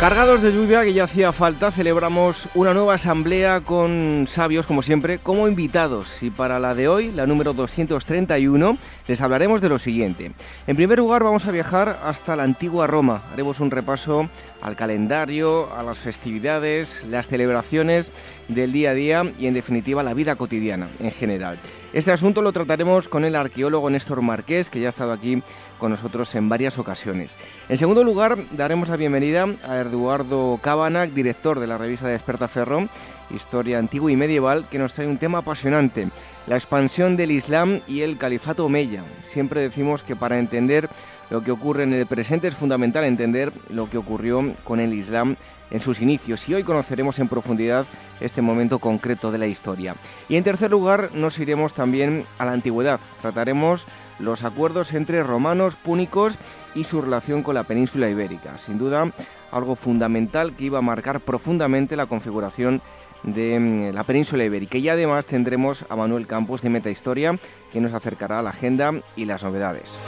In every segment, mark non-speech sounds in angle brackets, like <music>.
Cargados de lluvia que ya hacía falta, celebramos una nueva asamblea con sabios, como siempre, como invitados. Y para la de hoy, la número 231, les hablaremos de lo siguiente. En primer lugar, vamos a viajar hasta la antigua Roma. Haremos un repaso al calendario, a las festividades, las celebraciones del día a día y, en definitiva, la vida cotidiana en general. Este asunto lo trataremos con el arqueólogo Néstor Marqués, que ya ha estado aquí con nosotros en varias ocasiones. En segundo lugar, daremos la bienvenida a Eduardo Cabanac, director de la revista de Desperta Ferro, Historia Antigua y Medieval, que nos trae un tema apasionante, la expansión del Islam y el Califato Omeya. Siempre decimos que para entender lo que ocurre en el presente es fundamental entender lo que ocurrió con el Islam en sus inicios y hoy conoceremos en profundidad este momento concreto de la historia. Y en tercer lugar nos iremos también a la antigüedad. Trataremos los acuerdos entre romanos, púnicos y su relación con la península ibérica. Sin duda, algo fundamental que iba a marcar profundamente la configuración de mm, la península ibérica. Y además tendremos a Manuel Campos de Metahistoria, que nos acercará a la agenda y las novedades.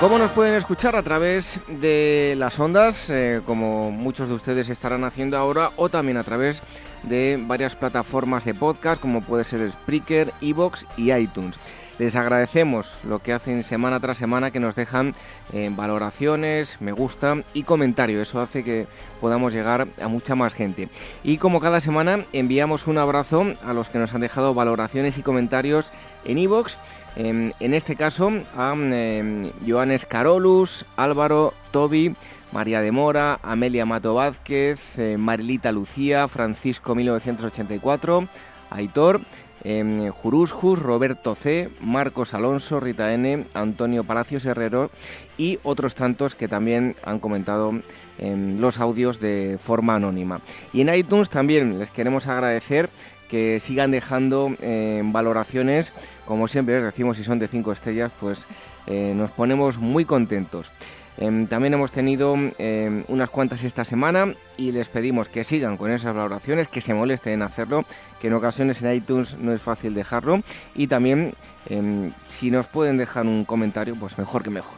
¿Cómo nos pueden escuchar? A través de las ondas, eh, como muchos de ustedes estarán haciendo ahora, o también a través de varias plataformas de podcast, como puede ser Spreaker, Evox y iTunes. Les agradecemos lo que hacen semana tras semana, que nos dejan eh, valoraciones, me gusta y comentarios. Eso hace que podamos llegar a mucha más gente. Y como cada semana, enviamos un abrazo a los que nos han dejado valoraciones y comentarios en Evox Em, en este caso a eh, Joanes Carolus, Álvaro, Toby, María de Mora, Amelia Mato Vázquez, eh, Marilita Lucía, Francisco 1984, Aitor, eh, Jurusjus, Roberto C, Marcos Alonso, Rita N, Antonio Palacios Herrero y otros tantos que también han comentado en los audios de forma anónima. Y en iTunes también les queremos agradecer que sigan dejando eh, valoraciones. Como siempre decimos, si son de 5 estrellas, pues eh, nos ponemos muy contentos. Em, también hemos tenido em, unas cuantas esta semana y les pedimos que sigan con esas valoraciones, que se molesten en hacerlo, que en ocasiones en iTunes no es fácil dejarlo. Y también, em, si nos pueden dejar un comentario, pues mejor que mejor.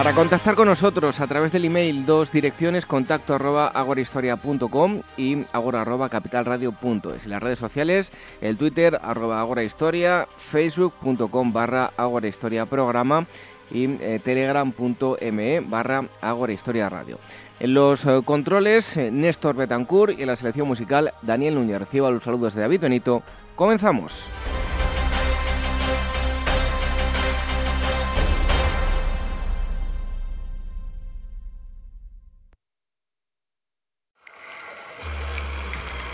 Para contactar con nosotros a través del email, dos direcciones, contacto arroba agorahistoria.com y agora arroba capitalradio.es. Las redes sociales, el Twitter arroba agorahistoria, facebook.com barra agorahistoria programa y eh, telegram.me barra agorahistoria radio. En los eh, controles, eh, Néstor Betancourt y en la selección musical, Daniel Núñez. Reciba los saludos de David Benito. Comenzamos.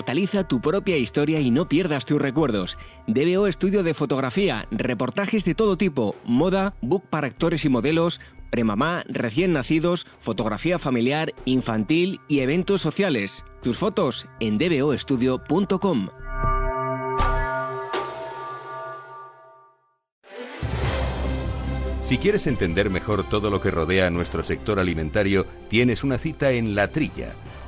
Inmortaliza tu propia historia y no pierdas tus recuerdos. DBO Estudio de Fotografía, reportajes de todo tipo, moda, book para actores y modelos, premamá, recién nacidos, fotografía familiar, infantil y eventos sociales. Tus fotos en dboestudio.com. Si quieres entender mejor todo lo que rodea a nuestro sector alimentario, tienes una cita en La Trilla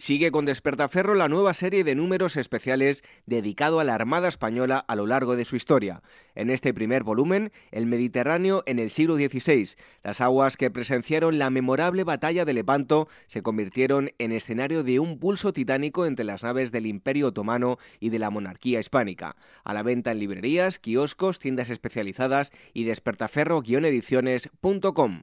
Sigue con Despertaferro la nueva serie de números especiales dedicado a la Armada Española a lo largo de su historia. En este primer volumen, el Mediterráneo en el siglo XVI. Las aguas que presenciaron la memorable batalla de Lepanto se convirtieron en escenario de un pulso titánico entre las naves del Imperio Otomano y de la monarquía hispánica. A la venta en librerías, kioscos, tiendas especializadas y despertaferro-ediciones.com.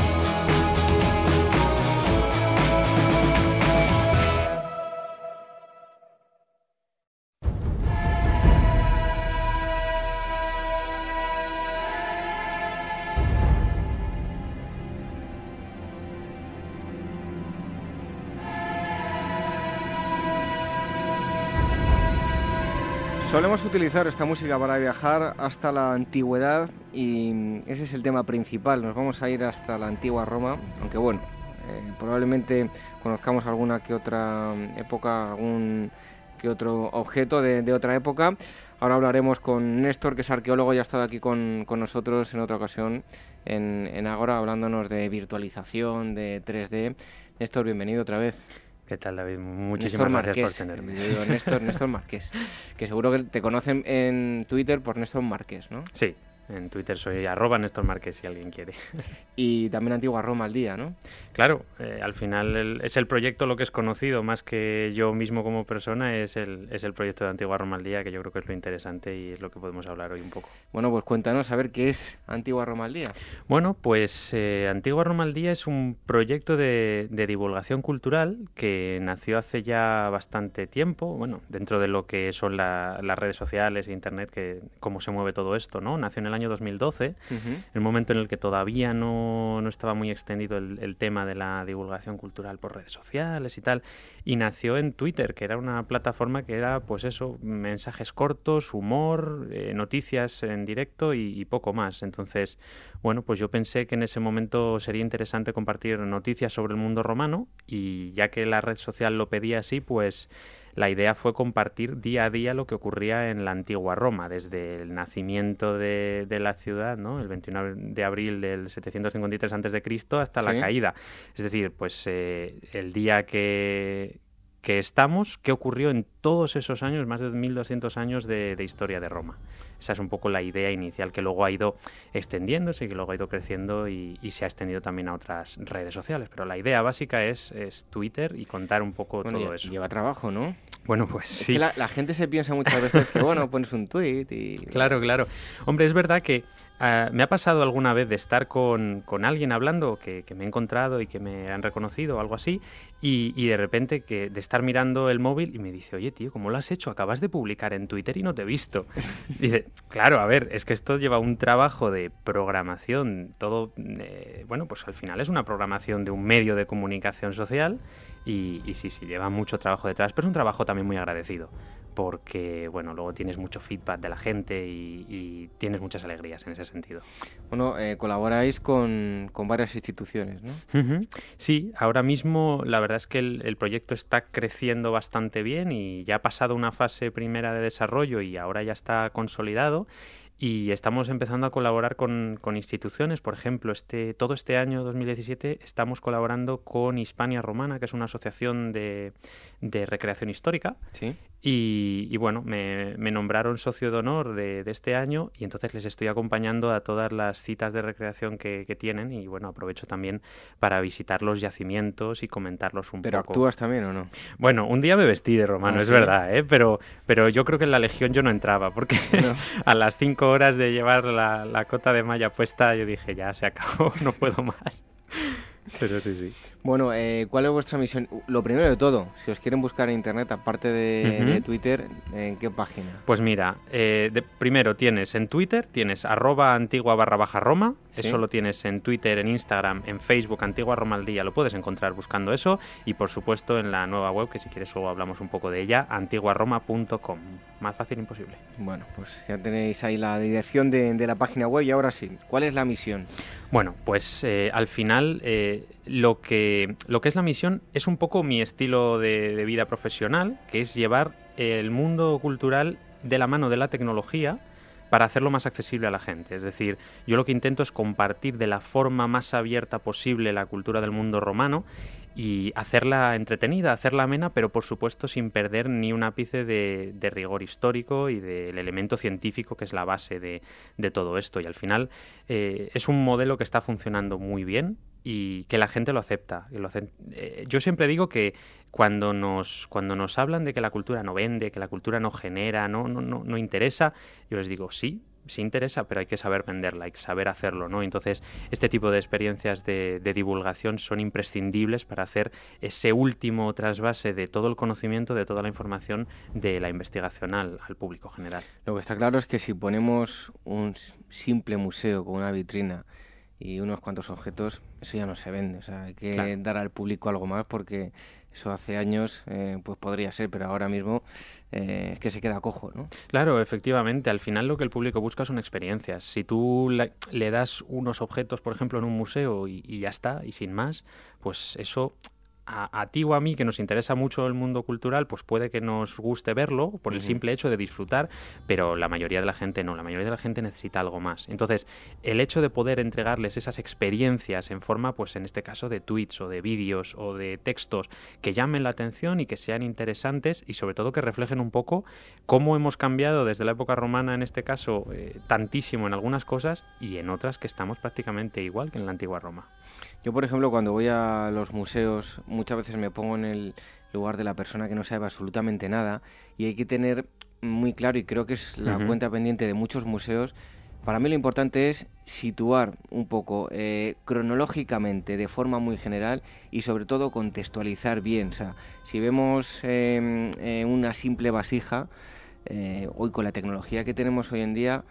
Solemos utilizar esta música para viajar hasta la antigüedad y ese es el tema principal. Nos vamos a ir hasta la antigua Roma, aunque bueno, eh, probablemente conozcamos alguna que otra época, algún que otro objeto de, otra época. Ahora hablaremos con Néstor, que es arqueólogo y ha estado aquí con, nosotros en otra ocasión en, en Agora, hablándonos de virtualización, de 3D. Néstor, bienvenido otra vez. ¿Qué tal, David? Muchísimas gracias por tenerme. Néstor, Néstor <laughs> Márquez, que seguro que te conocen en Twitter por Néstor Márquez, ¿no? Sí, en Twitter soy arroba Néstor Márquez si alguien quiere. <laughs> Y también Antigua Roma al día, ¿no? Claro, eh, al final es el proyecto lo que es conocido, más que yo mismo como persona, es el, es el proyecto de Antigua Roma al día, que yo creo que es lo interesante y es lo que podemos hablar hoy un poco. Bueno, pues cuéntanos a ver qué es Antigua Roma al día. Bueno, pues eh, Antigua Roma al día es un proyecto de, divulgación cultural que nació hace ya bastante tiempo, bueno, dentro de lo que son las redes sociales e Internet, que cómo se mueve todo esto, ¿no? Nació en el año 2012, el momento en el que todavía no, no estaba muy extendido el, el tema de la divulgación cultural por redes sociales y tal, y nació en Twitter, que era una plataforma que era, pues eso, mensajes cortos, humor, eh, noticias en directo y, poco más. Entonces, bueno, pues yo pensé que en ese momento sería interesante compartir noticias sobre el mundo romano y ya que la red social lo pedía así, pues la idea fue compartir día a día lo que ocurría en la antigua Roma, desde el nacimiento de, la ciudad, ¿no? el 21 de abril del 753 a.C., hasta la caída. Es decir, pues eh, el día que, que estamos, qué ocurrió en todos esos años, más de 1200 años de, historia de Roma. Esa es un poco la idea inicial que luego ha ido extendiéndose y que luego ha ido creciendo y, se ha extendido también a otras redes sociales. Pero la idea básica es, es Twitter y contar un poco todo eso. Lleva trabajo, ¿no? Bueno, pues sí. la, gente se piensa muchas veces que, bueno, pones un tweet y... <laughs> Claro, claro. Hombre, es verdad que ah, me ha pasado alguna vez de estar con, alguien hablando que, me he encontrado y que me han reconocido o algo así, y, de repente que de estar mirando el móvil y me dice, oye, tío, ¿cómo lo has hecho? Acabas de publicar en Twitter y no te he visto. <laughs> dice, claro, a ver, es que esto lleva un trabajo de programación, todo, eh, bueno, pues al final es una programación de un medio de comunicación social y, sí, sí, lleva mucho trabajo detrás, pero es un trabajo también muy agradecido, porque, bueno, luego tienes mucho feedback de la gente y, tienes muchas alegrías en ese sentido. Bueno, eh, colaboráis con, con, varias instituciones, ¿no? Sí, ahora mismo la verdad es que el, el, proyecto está creciendo bastante bien y ya ha pasado una fase primera de desarrollo y ahora ya está consolidado y estamos empezando a colaborar con, con, instituciones. Por ejemplo, este, todo este año 2017 estamos colaborando con Hispania Romana, que es una asociación de, de recreación histórica. ¿Sí? Y, bueno, me, nombraron socio de honor de, este año y entonces les estoy acompañando a todas las citas de recreación que, tienen y bueno, aprovecho también para visitar los yacimientos y comentarlos un poco. ¿Pero actúas también o no? Bueno, un día me vestí de romano, ah, es verdad, ¿eh? pero, pero yo creo que en la Legión yo no entraba porque <laughs> a las cinco horas de llevar la, la cota de malla puesta yo dije, ya se acabó, <laughs> no puedo más. <laughs> Pero sí, sí. Bueno, eh, ¿cuál es vuestra misión? Lo primero de todo, si os quieren buscar en internet, aparte de, Twitter, ¿en qué página? Pues mira, eh, primero tienes en Twitter, tienes arroba antigua barra baja Roma, eso lo tienes en Twitter, en Instagram, en Facebook, Antigua Roma al Día, lo puedes encontrar buscando eso, y por supuesto en la nueva web, que si quieres luego hablamos un poco de ella, antiguaroma.com. Más fácil imposible. Bueno, pues ya tenéis ahí la dirección de, la página web y ahora sí, ¿cuál es la misión? Bueno, pues eh, al final lo que lo que es la misión es un poco mi estilo de, vida profesional, que es llevar el mundo cultural de la mano de la tecnología para hacerlo más accesible a la gente. Es decir, yo lo que intento es compartir de la forma más abierta posible la cultura del mundo romano y hacerla entretenida, hacerla amena, pero por supuesto sin perder ni un ápice de, rigor histórico y del elemento científico que es la base de, todo esto. Y al final eh, es un modelo que está funcionando muy bien y que la gente lo acepta. Eh, yo siempre digo que cuando nos, cuando nos hablan de que la cultura no vende, que la cultura no genera, no, no, no, no interesa, yo les digo, sí, sí interesa, pero hay que saber venderla, hay que saber hacerlo, ¿no? Entonces, este tipo de experiencias de, divulgación son imprescindibles para hacer ese último trasvase de todo el conocimiento, de toda la información de la investigación al, público general. Lo que está claro es que si ponemos un simple museo con una vitrina y unos cuantos objetos, eso ya no se vende. O sea, hay que dar al público algo más porque eso hace años eh, pues podría ser, pero ahora mismo eh, es que se queda cojo, ¿no? Claro, efectivamente. Al final lo que el público busca son experiencias. Si tú le, das unos objetos, por ejemplo, en un museo y, y ya está, y sin más, pues eso a, ti o a mí que nos interesa mucho el mundo cultural, pues puede que nos guste verlo por el simple hecho de disfrutar, pero la mayoría de la gente no, la mayoría de la gente necesita algo más. Entonces, el hecho de poder entregarles esas experiencias en forma, pues en este caso de tweets o de vídeos o de textos que llamen la atención y que sean interesantes y sobre todo que reflejen un poco cómo hemos cambiado desde la época romana, en este caso, eh, tantísimo en algunas cosas y en otras que estamos prácticamente igual que en la antigua Roma. Yo, por ejemplo, cuando voy a los museos, muchas veces me pongo en el lugar de la persona que no sabe absolutamente nada y hay que tener muy claro, y creo que es la cuenta pendiente de muchos museos, para mí lo importante es situar un poco eh, cronológicamente, de forma muy general y sobre todo contextualizar bien. O sea, si vemos em, eh, una simple vasija, eh, hoy con la tecnología que tenemos hoy en día,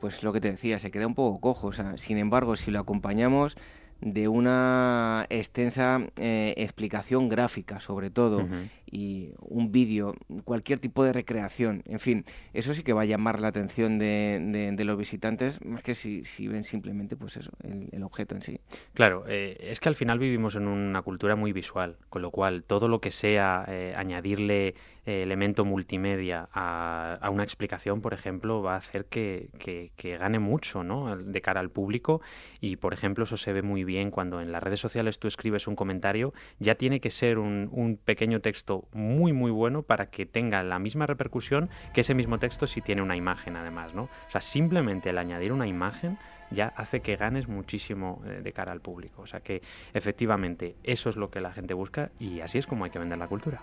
pues lo que te decía, se queda un poco cojo. O sea, sin embargo, si lo acompañamos de una extensa eh, explicación gráfica, sobre todo, y un vídeo, cualquier tipo de recreación, en fin, eso sí que va a llamar la atención de, de, los visitantes, más que si, si, ven simplemente pues eso, el, objeto en sí. Claro, eh, es que al final vivimos en una cultura muy visual, con lo cual todo lo que sea eh, añadirle elemento multimedia a, una explicación, por ejemplo, va a hacer que, que, que, gane mucho ¿no? de cara al público y, por ejemplo, eso se ve muy bien cuando en las redes sociales tú escribes un comentario, ya tiene que ser un, un pequeño texto muy muy bueno para que tenga la misma repercusión que ese mismo texto si tiene una imagen además, ¿no? O sea, simplemente el añadir una imagen ya hace que ganes muchísimo eh, de cara al público. O sea que efectivamente eso es lo que la gente busca y así es como hay que vender la cultura.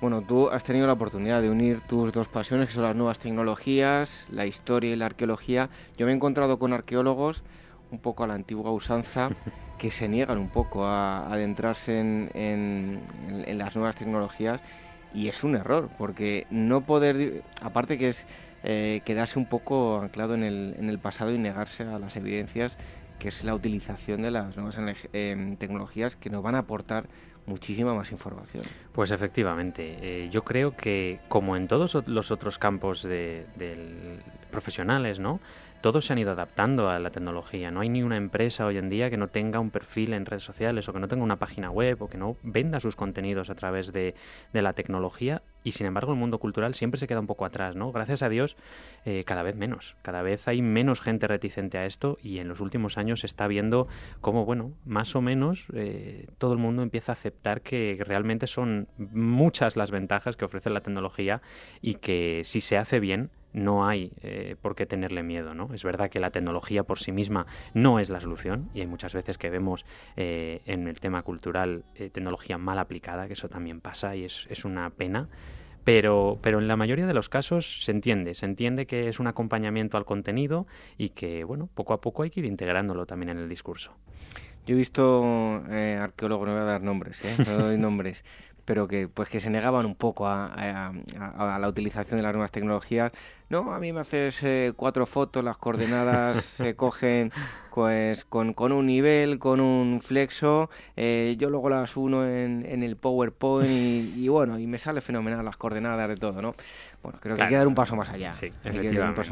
Bueno, tú has tenido la oportunidad de unir tus dos pasiones, que son las nuevas tecnologías, la historia y la arqueología. Yo me he encontrado con arqueólogos un poco a la antigua usanza <laughs> que se niegan un poco a, adentrarse en, las nuevas tecnologías y es un error porque no poder, aparte que es eh, quedarse un poco anclado en el, en el pasado y negarse a las evidencias que es la utilización de las nuevas em, tecnologías que nos van a aportar muchísima más información. Pues efectivamente, eh, yo creo que como en todos los otros campos de, profesionales, ¿no? Todos se han ido adaptando a la tecnología. No hay ni una empresa hoy en día que no tenga un perfil en redes sociales o que no tenga una página web o que no venda sus contenidos a través de, la tecnología y sin embargo el mundo cultural siempre se queda un poco atrás, ¿no? Gracias a Dios eh, cada vez menos, cada vez hay menos gente reticente a esto y en los últimos años se está viendo cómo, bueno, más o menos eh, todo el mundo empieza a aceptar que realmente son muchas las ventajas que ofrece la tecnología y que si se hace bien no hay eh, por qué tenerle miedo. ¿no? Es verdad que la tecnología por sí misma no es la solución y hay muchas veces que vemos eh, en el tema cultural eh, tecnología mal aplicada, que eso también pasa y es, es una pena. Pero, pero, en la mayoría de los casos se entiende, se entiende que es un acompañamiento al contenido y que, bueno, poco a poco hay que ir integrándolo también en el discurso. Yo he visto arqueólogos, no voy a dar nombres, no doy nombres, <laughs> pero que pues que se negaban un poco a, la utilización de las nuevas tecnologías. No, a mí me haces eh, cuatro fotos, las coordenadas <laughs> se cogen pues con, un nivel, con un flexo, eh, yo luego las uno en, el PowerPoint y, bueno, y me sale fenomenal las coordenadas de todo, ¿no? Bueno, creo que hay que dar un paso más allá. Sí, efectivamente.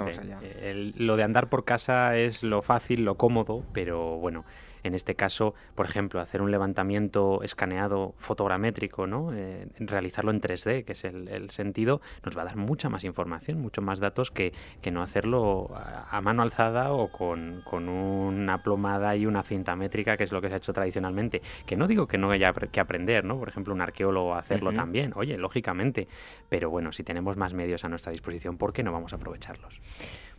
lo de andar por casa es lo fácil, lo cómodo, pero bueno, En este caso, por ejemplo, hacer un levantamiento escaneado fotogramétrico, ¿no? Eh, realizarlo en 3D, que es el, sentido, nos va a dar mucha más información, mucho más datos que, que no hacerlo a, mano alzada o con, con, una plomada y una cinta métrica, que es lo que se ha hecho tradicionalmente. Que no digo que no haya que aprender, ¿no? Por ejemplo, un arqueólogo hacerlo también, oye, lógicamente. Pero bueno, si tenemos más medios a nuestra disposición, ¿por qué no vamos a aprovecharlos?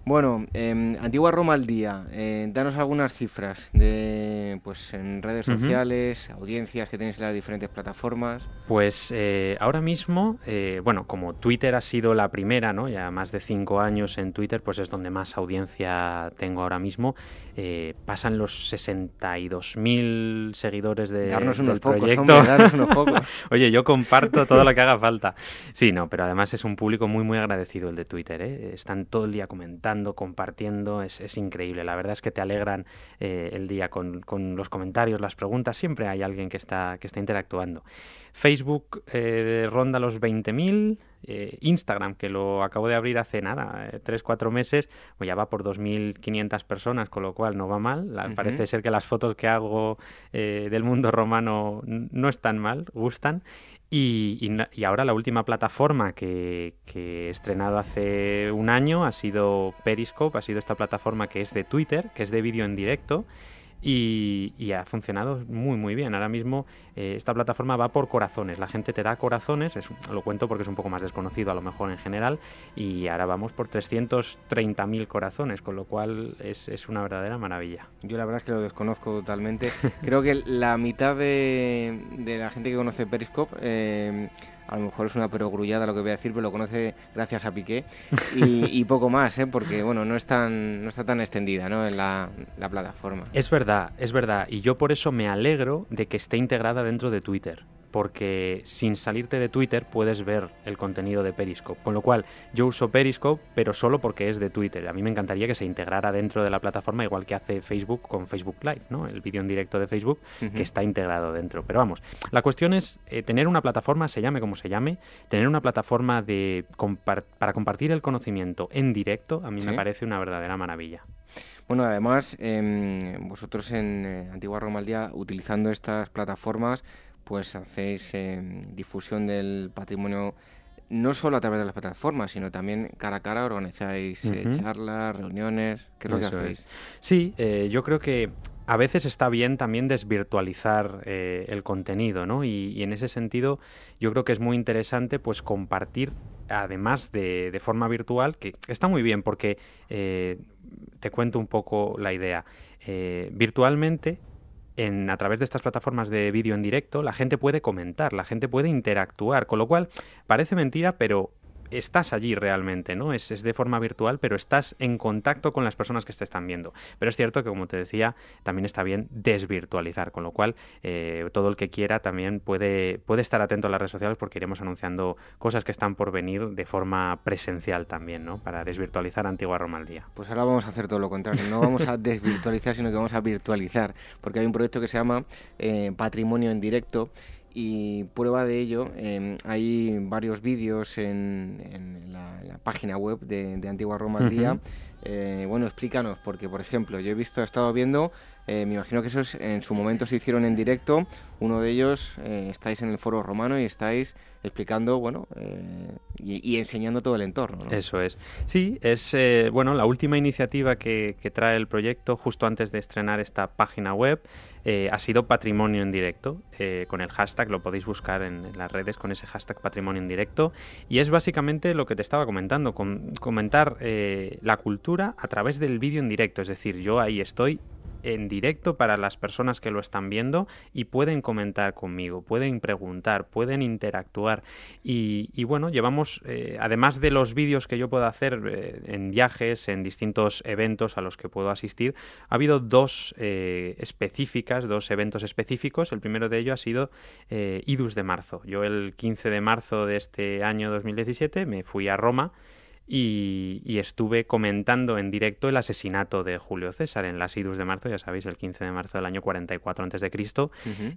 Bueno, eh, Antigua Roma al día, eh, danos algunas cifras de pues en redes sociales, audiencias que tenéis en las diferentes plataformas. Pues eh, ahora mismo, eh, bueno, como Twitter ha sido la primera, ¿no? Ya más de cinco años en Twitter, pues es donde más audiencia tengo ahora mismo. Eh, pasan los 62.000 seguidores de, darnos unos del pocos, proyecto. Hombre, darnos unos <laughs> pocos. Oye, yo comparto todo lo que haga <laughs> falta. Sí, no, pero además es un público muy, muy agradecido el de Twitter. ¿eh? Están todo el día comentando, compartiendo, es, es increíble. La verdad es que te alegran eh, el día con, con, los comentarios, las preguntas. Siempre hay alguien que está, que está interactuando. Facebook eh, ronda los 20.000. Eh, Instagram, que lo acabo de abrir hace nada, eh, tres, cuatro meses, pues ya va por 2.500 personas, con lo cual no va mal. La, uh -huh. Parece ser que las fotos que hago eh, del mundo romano no están mal, gustan. Y, y, y, ahora la última plataforma que, que, he estrenado hace un año ha sido Periscope, ha sido esta plataforma que es de Twitter, que es de vídeo en directo. Y, ha funcionado muy muy bien. Ahora mismo eh, esta plataforma va por corazones. La gente te da corazones, es, lo cuento porque es un poco más desconocido a lo mejor en general, y ahora vamos por 330.000 corazones, con lo cual es, es, una verdadera maravilla. Yo la verdad es que lo desconozco totalmente. Creo que la mitad de, de la gente que conoce Periscope... Eh, a lo mejor es una perogrullada lo que voy a decir, pero lo conoce gracias a Piqué y, poco más, ¿eh? porque bueno, no, es tan, no está tan extendida ¿no? en la, plataforma. Es verdad, es verdad, y yo por eso me alegro de que esté integrada dentro de Twitter porque sin salirte de Twitter puedes ver el contenido de Periscope. Con lo cual, yo uso Periscope, pero solo porque es de Twitter. A mí me encantaría que se integrara dentro de la plataforma, igual que hace Facebook con Facebook Live, ¿no? El vídeo en directo de Facebook, uh -huh. que está integrado dentro. Pero vamos, la cuestión es eh, tener una plataforma, se llame como se llame, tener una plataforma de compar para compartir el conocimiento en directo, a mí ¿Sí? me parece una verdadera maravilla. Bueno, además, eh, vosotros en eh, Antigua Roma al Día, utilizando estas plataformas, pues hacéis eh, difusión del patrimonio no solo a través de las plataformas, sino también cara a cara organizáis uh -huh. eh, charlas, reuniones, ¿qué es lo que hacéis? Es. Sí, eh, yo creo que a veces está bien también desvirtualizar eh, el contenido, ¿no? Y, y, en ese sentido yo creo que es muy interesante pues compartir, además de, de forma virtual, que está muy bien porque te cuento un poco la idea. Virtualmente en, a través de estas plataformas de vídeo en directo, la gente puede comentar, la gente puede interactuar, con lo cual parece mentira, pero estás allí realmente, ¿no? Es, es, de forma virtual, pero estás en contacto con las personas que te están viendo. Pero es cierto que, como te decía, también está bien desvirtualizar, con lo cual eh, todo el que quiera también puede, puede estar atento a las redes sociales porque iremos anunciando cosas que están por venir de forma presencial también, ¿no? Para desvirtualizar Antigua Roma al día. Pues ahora vamos a hacer todo lo contrario, no vamos a desvirtualizar, sino que vamos a virtualizar, porque hay un proyecto que se llama eh, Patrimonio en Directo y prueba de ello, eh, hay varios vídeos en, en, la, en, la, página web de, de Antigua Roma al uh -huh. Día. Eh, bueno, explícanos, porque por ejemplo, yo he visto, he estado viendo, eh, me imagino que esos en su momento se hicieron en directo. Uno de ellos eh, estáis en el foro romano y estáis explicando, bueno, y, y, enseñando todo el entorno. ¿no? Eso es. Sí, es bueno la última iniciativa que, que, trae el proyecto justo antes de estrenar esta página web. Eh, ha sido patrimonio en directo. Eh, con el hashtag, lo podéis buscar en, las redes con ese hashtag patrimonio en directo. Y es básicamente lo que te estaba comentando, comentar eh, la cultura a través del vídeo en directo, es decir, yo ahí estoy en directo para las personas que lo están viendo y pueden comentar conmigo, pueden preguntar, pueden interactuar. Y, bueno, llevamos, eh, además de los vídeos que yo puedo hacer eh, en viajes, en distintos eventos a los que puedo asistir, ha habido dos eh, específicas, dos eventos específicos. El primero de ellos ha sido IDUS de marzo. Yo el 15 de marzo de este año 2017 me fui a Roma y, estuve comentando en directo el asesinato de Julio César en las Idus de marzo, ya sabéis, el 15 de marzo del año 44 a.C. Cristo,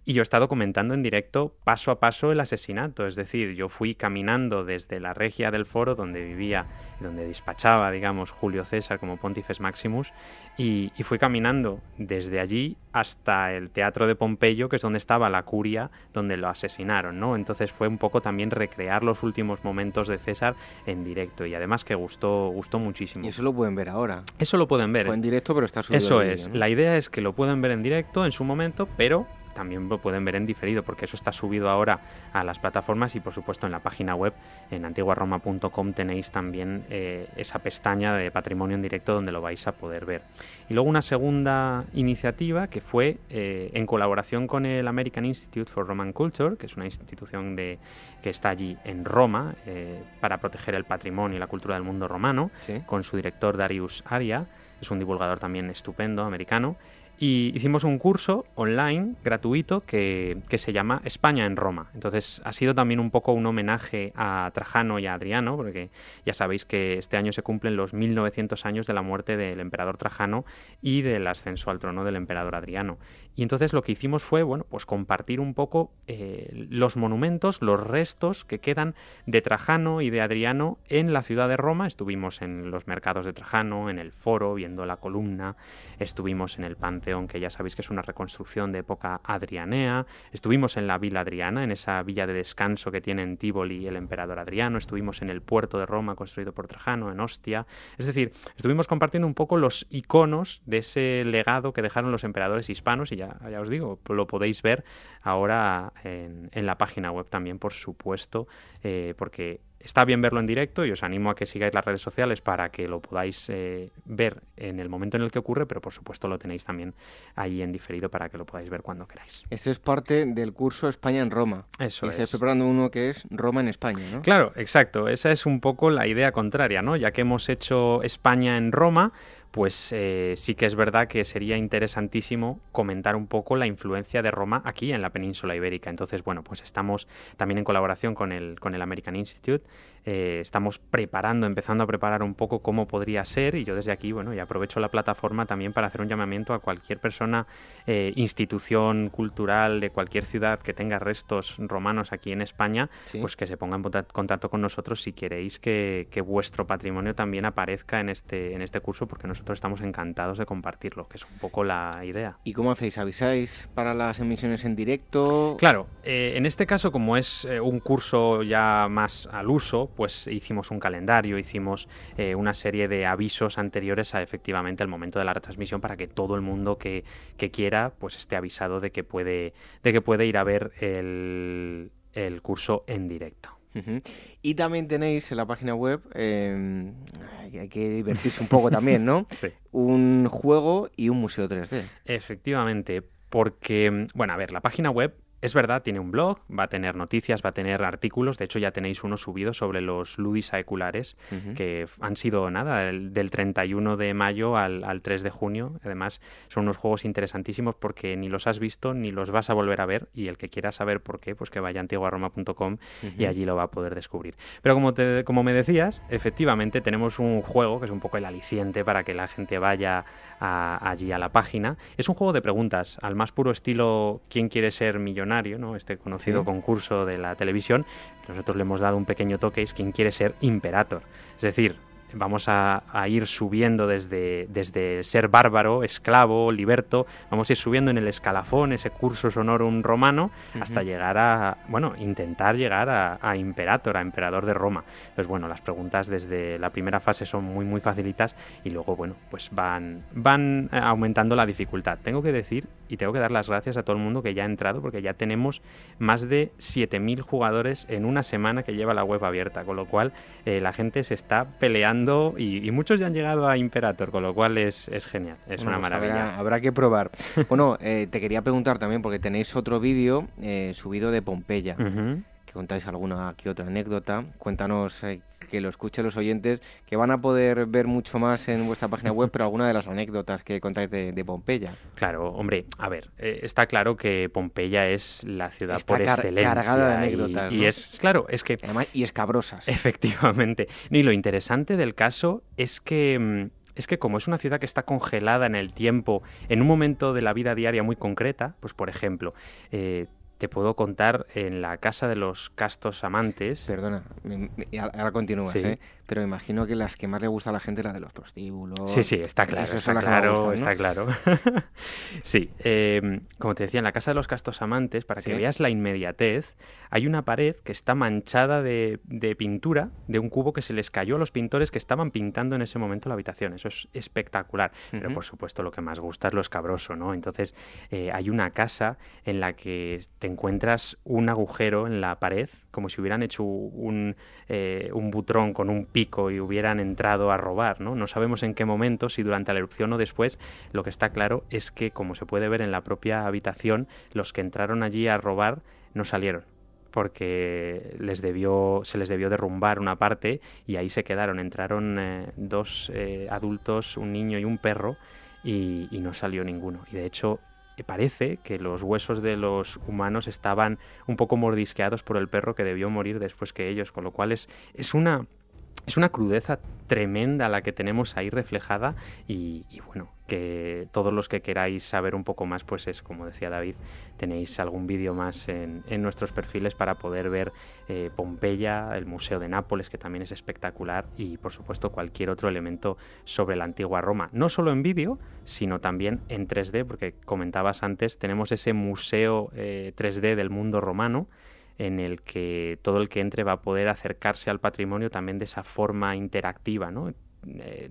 y yo he estado comentando en directo paso a paso el asesinato, es decir, yo fui caminando desde la regia del foro donde vivía, donde despachaba, digamos, Julio César como Pontifex Maximus, y, fui caminando desde allí hasta el Teatro de Pompeyo, que es donde estaba la curia, donde lo asesinaron, ¿no? Entonces fue un poco también recrear los últimos momentos de César en directo, y además que gustó, gustó muchísimo. Y eso lo pueden ver ahora. Eso lo pueden ver. Fue en directo, pero está subido. Eso es. La idea es que lo pueden ver en directo en su momento, pero también lo pueden ver en diferido, porque eso está subido ahora a las plataformas y por supuesto en la página web, en antiguaroma.com tenéis también eh, esa pestaña de patrimonio en directo donde lo vais a poder ver. Y luego una segunda iniciativa que fue eh, en colaboración con el American Institute for Roman Culture, que es una institución de, que está allí en Roma eh, para proteger el patrimonio y la cultura del mundo romano, con su director Darius Aria, es un divulgador también estupendo, americano, y hicimos un curso online gratuito que, se llama España en Roma. Entonces ha sido también un poco un homenaje a Trajano y a Adriano, porque ya sabéis que este año se cumplen los 1900 años de la muerte del emperador Trajano y del ascenso al trono del emperador Adriano. Y entonces lo que hicimos fue, bueno, pues compartir un poco eh, los monumentos, los restos que quedan de Trajano y de Adriano en la ciudad de Roma. Estuvimos en los mercados de Trajano, en el foro, viendo la columna, estuvimos en el Panteón que ya sabéis que es una reconstrucción de época adrianea. Estuvimos en la Villa Adriana, en esa villa de descanso que tiene en Tívoli el emperador Adriano. Estuvimos en el puerto de Roma construido por Trajano, en Ostia. Es decir, estuvimos compartiendo un poco los iconos de ese legado que dejaron los emperadores hispanos ya, ya os digo, lo podéis ver ahora en, la página web también, por supuesto, eh, porque Está bien verlo en directo y os animo a que sigáis las redes sociales para que lo podáis eh, ver en el momento en el que ocurre, pero por supuesto lo tenéis también ahí en diferido para que lo podáis ver cuando queráis. Esto es parte del curso España en Roma. Eso y es. Estáis preparando uno que es Roma en España, ¿no? Claro, exacto. Esa es un poco la idea contraria, ¿no? Ya que hemos hecho España en Roma, pues eh, sí que es verdad que sería interesantísimo comentar un poco la influencia de Roma aquí en la península ibérica. Entonces, bueno, pues estamos también en colaboración con el, con el American Institute eh, estamos preparando, empezando a preparar un poco cómo podría ser y yo desde aquí, bueno, y aprovecho la plataforma también para hacer un llamamiento a cualquier persona, eh, institución cultural de cualquier ciudad que tenga restos romanos aquí en España, pues que se ponga en contacto con nosotros si queréis que, vuestro patrimonio también aparezca en este, en este curso, porque nosotros estamos encantados de compartirlo, que es un poco la idea. ¿Y cómo hacéis? ¿Avisáis para las emisiones en directo? Claro, eh, en este caso, como es un curso ya más al uso, pues hicimos un calendario, hicimos eh, una serie de avisos anteriores a efectivamente el momento de la retransmisión para que todo el mundo que, quiera pues esté avisado de que puede, de que puede ir a ver el, curso en directo. Y también tenéis en la página web, em, hay que divertirse un poco también, ¿no? <laughs> sí. Un juego y un museo 3D. Efectivamente, porque, bueno, a ver, la página web es verdad, tiene un blog, va a tener noticias, va a tener artículos. De hecho, ya tenéis uno subido sobre los ludis aeculares, que han sido nada, del 31 de mayo al, 3 de junio. Además, son unos juegos interesantísimos porque ni los has visto ni los vas a volver a ver. Y el que quiera saber por qué, pues que vaya a antiguaroma.com y allí lo va a poder descubrir. Pero como, te, como me decías, efectivamente tenemos un juego que es un poco el aliciente para que la gente vaya allí a la página. Es un juego de preguntas, al más puro estilo ¿Quién quiere ser millonario? ¿No? este conocido concurso de la televisión, nosotros le hemos dado un pequeño toque, es quien quiere ser imperator. Es decir, vamos a, ir subiendo desde, desde ser bárbaro, esclavo, liberto, vamos a ir subiendo en el escalafón, ese curso sonorum romano, hasta llegar a, bueno, intentar llegar a, imperator, a emperador de Roma. Entonces, bueno, las preguntas desde la primera fase son muy, muy facilitas y luego, bueno, pues van, van aumentando la dificultad. Tengo que decir y tengo que dar las gracias a todo el mundo que ya ha entrado porque ya tenemos más de 7.000 jugadores en una semana que lleva la web abierta, con lo cual eh, la gente se está peleando y, muchos ya han llegado a Imperator, con lo cual es, genial, es una pues maravilla. Habrá, que probar. <laughs> bueno, eh, te quería preguntar también, porque tenéis otro vídeo eh, subido de Pompeya. que contáis alguna que otra anécdota. Cuéntanos que lo escuchen los oyentes, que van a poder ver mucho más en vuestra página web, pero alguna de las anécdotas que contáis de, Pompeya. Claro, hombre, a ver, eh, está claro que Pompeya es la ciudad por excelencia. cargada de anécdotas. Y, es, claro, es que... y escabrosas. Efectivamente. Y lo interesante del caso es que mm, es que como es una ciudad que está congelada en el tiempo, en un momento de la vida diaria muy concreta, pues por ejemplo, eh, te puedo contar en la casa de los castos amantes. Perdona, ahora continúas, ¿eh? Pero imagino que las que más le gusta a la gente es la de los prostíbulos. Sí, sí, está claro, está claro, está claro. <laughs> sí, em, como te decía, en la casa de los castos amantes, para que veas la inmediatez, hay una pared que está manchada de, pintura de un cubo que se les cayó a los pintores que estaban pintando en ese momento la habitación. Eso es espectacular. Pero por supuesto lo que más gusta es lo escabroso, ¿no? Entonces eh, hay una casa en la que te encuentras un agujero en la pared, como si hubieran hecho un, eh, un butrón con un pico y hubieran entrado a robar, ¿no? No sabemos en qué momento, si durante la erupción o después, lo que está claro es que, como se puede ver en la propia habitación, los que entraron allí a robar no salieron porque les debió, se les debió derrumbar una parte y ahí se quedaron. Entraron eh, dos eh, adultos, un niño y un perro, y, y, no salió ninguno. Y de hecho, parece que los huesos de los humanos estaban un poco mordisqueados por el perro que debió morir después que ellos, con lo cual es, es una es una crudeza tremenda la que tenemos ahí reflejada y, bueno, que todos los que queráis saber un poco más, pues es como decía David, tenéis algún vídeo más en, nuestros perfiles para poder ver eh, Pompeya, el Museo de Nápoles, que también es espectacular, y por supuesto cualquier otro elemento sobre la antigua Roma, no solo en vídeo, sino también en 3D, porque comentabas antes, tenemos ese museo 3D eh, del mundo romano, en el que todo el que entre va a poder acercarse al patrimonio también de esa forma interactiva, ¿no? Eh,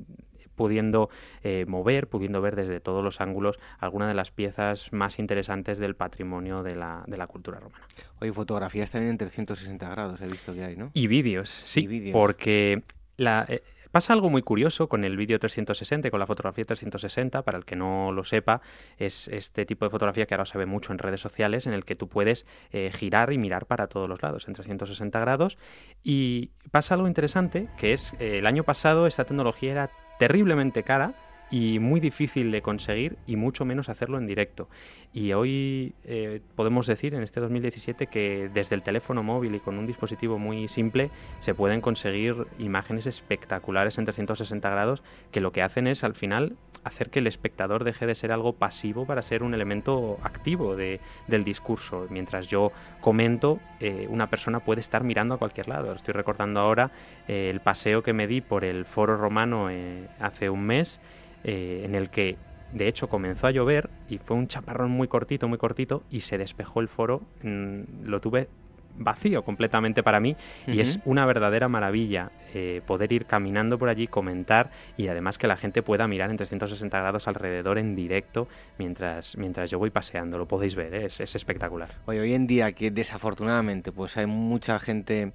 pudiendo eh, mover, pudiendo ver desde todos los ángulos alguna de las piezas más interesantes del patrimonio de la, de la cultura romana. Oye, fotografías también en 360 grados he visto que hay, ¿no? Y vídeos, sí, porque la, eh, Pasa algo muy curioso con el vídeo 360 con la fotografía 360, para el que no lo sepa, es este tipo de fotografía que ahora se ve mucho en redes sociales, en el que tú puedes eh, girar y mirar para todos los lados en 360 grados. Y pasa algo interesante, que es eh, el año pasado esta tecnología era terriblemente cara, y muy difícil de conseguir y mucho menos hacerlo en directo. Y hoy eh, podemos decir en este 2017 que desde el teléfono móvil y con un dispositivo muy simple se pueden conseguir imágenes espectaculares en 360 grados que lo que hacen es al final hacer que el espectador deje de ser algo pasivo para ser un elemento activo de, del discurso. Mientras yo comento, eh, una persona puede estar mirando a cualquier lado. Estoy recordando ahora eh, el paseo que me di por el foro romano hace un mes eh, en el que de hecho comenzó a llover y fue un chaparrón muy cortito, muy cortito y se despejó el foro. Mm, lo tuve vacío completamente para mí y es una verdadera maravilla eh, poder ir caminando por allí, comentar y además que la gente pueda mirar en 360 grados alrededor en directo mientras, mientras yo voy paseando, lo podéis ver, ¿eh? es, es, espectacular. Hoy, hoy en día que desafortunadamente pues hay mucha gente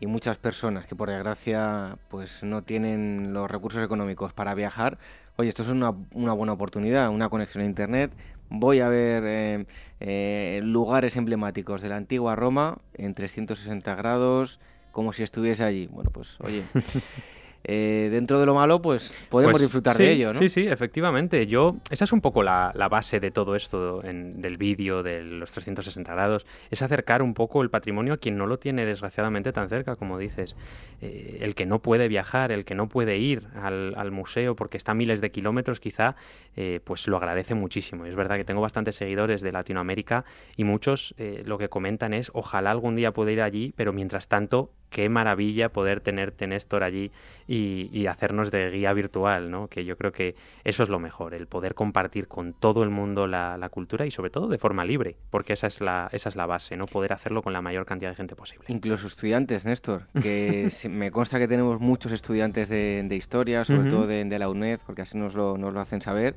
y muchas personas que por desgracia pues no tienen los recursos económicos para viajar, oye, esto es una, una buena oportunidad, una conexión a Internet, voy a ver eh, eh, lugares emblemáticos de la antigua Roma en 360 grados, como si estuviese allí. Bueno, pues oye, <laughs> Eh, dentro de lo malo, pues podemos pues disfrutar de ello, ¿no? Sí, sí, efectivamente. Yo, esa es un poco la, base de todo esto del vídeo, de los 360 grados, es acercar un poco el patrimonio a quien no lo tiene desgraciadamente tan cerca, como dices. Eh, el que no puede viajar, el que no puede ir al, museo porque está a miles de kilómetros, quizá, eh, pues lo agradece muchísimo. es verdad que tengo bastantes seguidores de Latinoamérica y muchos lo que comentan es, ojalá algún día pueda ir allí, pero mientras tanto qué maravilla poder tenerte Néstor allí y, hacernos de guía virtual, ¿no? Que yo creo que eso es lo mejor, el poder compartir con todo el mundo la, cultura y sobre todo de forma libre, porque esa es la, esa es la base, ¿no? Poder hacerlo con la mayor cantidad de gente posible. Incluso estudiantes, Néstor, que <laughs> me consta que tenemos muchos estudiantes de, historia, sobre todo de, la UNED, porque así nos lo, nos lo hacen saber.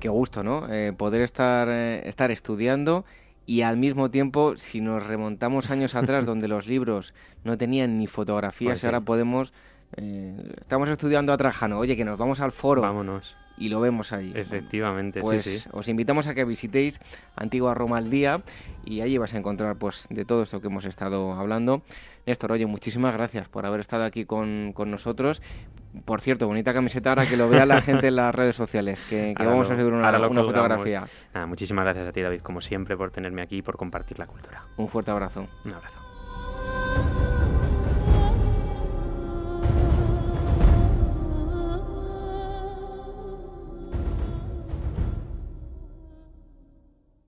Qué gusto, ¿no? Eh, poder estar, eh, estar estudiando y al mismo tiempo, si nos remontamos años atrás <laughs> donde los libros no tenían ni fotografías, pues ahora podemos... Eh, estamos estudiando a Trajano, oye, que nos vamos al foro. Vámonos. Y lo vemos ahí. Efectivamente, pues sí, sí. Os invitamos a que visitéis Antigua Roma al día y allí vas a encontrar pues de todo esto que hemos estado hablando. Néstor, oye, muchísimas gracias por haber estado aquí con, con nosotros. Por cierto, bonita camiseta ahora que lo vea la gente en las redes sociales, que, vamos a subir una, una fotografía. muchísimas gracias a ti, David, como siempre, por tenerme aquí y por compartir la cultura. Un fuerte abrazo. Un abrazo.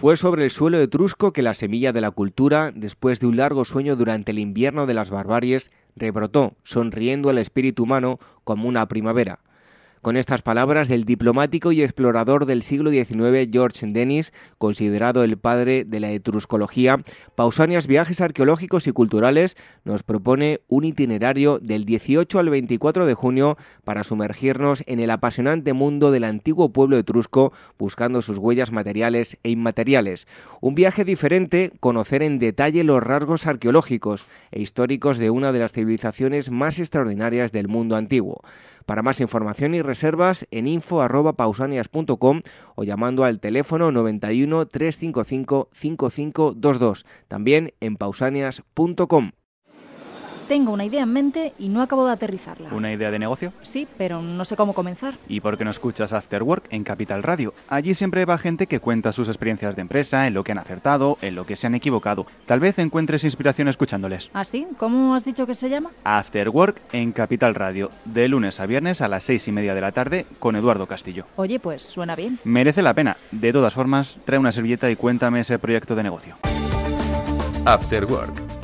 Fue sobre el suelo etrusco que la semilla de la cultura, después de un largo sueño durante el invierno de las barbaries, rebrotó, sonriendo al espíritu humano como una primavera. Con estas palabras del diplomático y explorador del siglo XIX George Dennis, considerado el padre de la etruscología, Pausanias Viajes Arqueológicos y Culturales nos propone un itinerario del 18 al 24 de junio para sumergirnos en el apasionante mundo del antiguo pueblo etrusco, buscando sus huellas materiales e inmateriales. Un viaje diferente, conocer en detalle los rasgos arqueológicos e históricos de una de las civilizaciones más extraordinarias del mundo antiguo. Para más información y reservas en info.pausanias.com o llamando al teléfono 91 355 5522. También en pausanias.com. Tengo una idea en mente y no acabo de aterrizarla. ¿Una idea de negocio? Sí, pero no sé cómo comenzar. ¿Y por qué no escuchas After Work en Capital Radio? Allí siempre va gente que cuenta sus experiencias de empresa, en lo que han acertado, en lo que se han equivocado. Tal vez encuentres inspiración escuchándoles. ¿Ah, sí? ¿Cómo has dicho que se llama? After Work en Capital Radio, de lunes a viernes a las seis y media de la tarde con Eduardo Castillo. Oye, pues suena bien. Merece la pena. De todas formas, trae una servilleta y cuéntame ese proyecto de negocio. After Work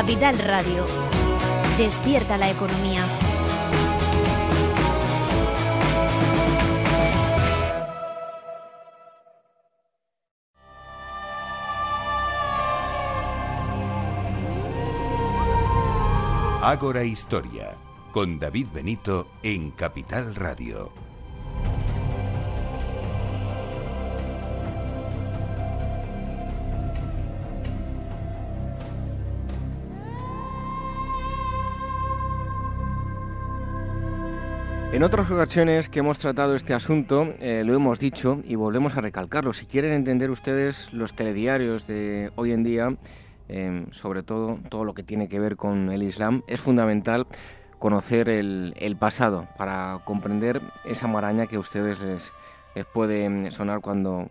Capital Radio. Despierta la economía. Ágora Historia, con David Benito en Capital Radio. En otras ocasiones que hemos tratado este asunto, eh, lo hemos dicho y volvemos a recalcarlo. Si quieren entender ustedes los telediarios de hoy en día, em, sobre todo todo lo que tiene que ver con el Islam, es fundamental conocer el, pasado para comprender esa maraña que a ustedes les, puede em, sonar cuando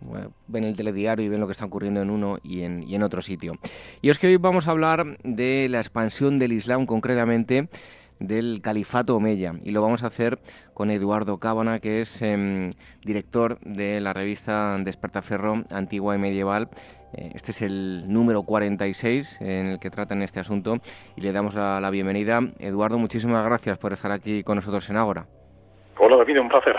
ven el telediario y ven lo que está ocurriendo en uno y en, y en otro sitio. Y es que hoy vamos a hablar de la expansión del Islam concretamente del Califato Omeya y lo vamos a hacer con Eduardo Cábana, que es em, director de la revista Despertaferro Antigua y Medieval. Eh, este es el número 46 en el que tratan este asunto y le damos la, la, bienvenida. Eduardo, muchísimas gracias por estar aquí con nosotros en Ágora. Hola David, un placer.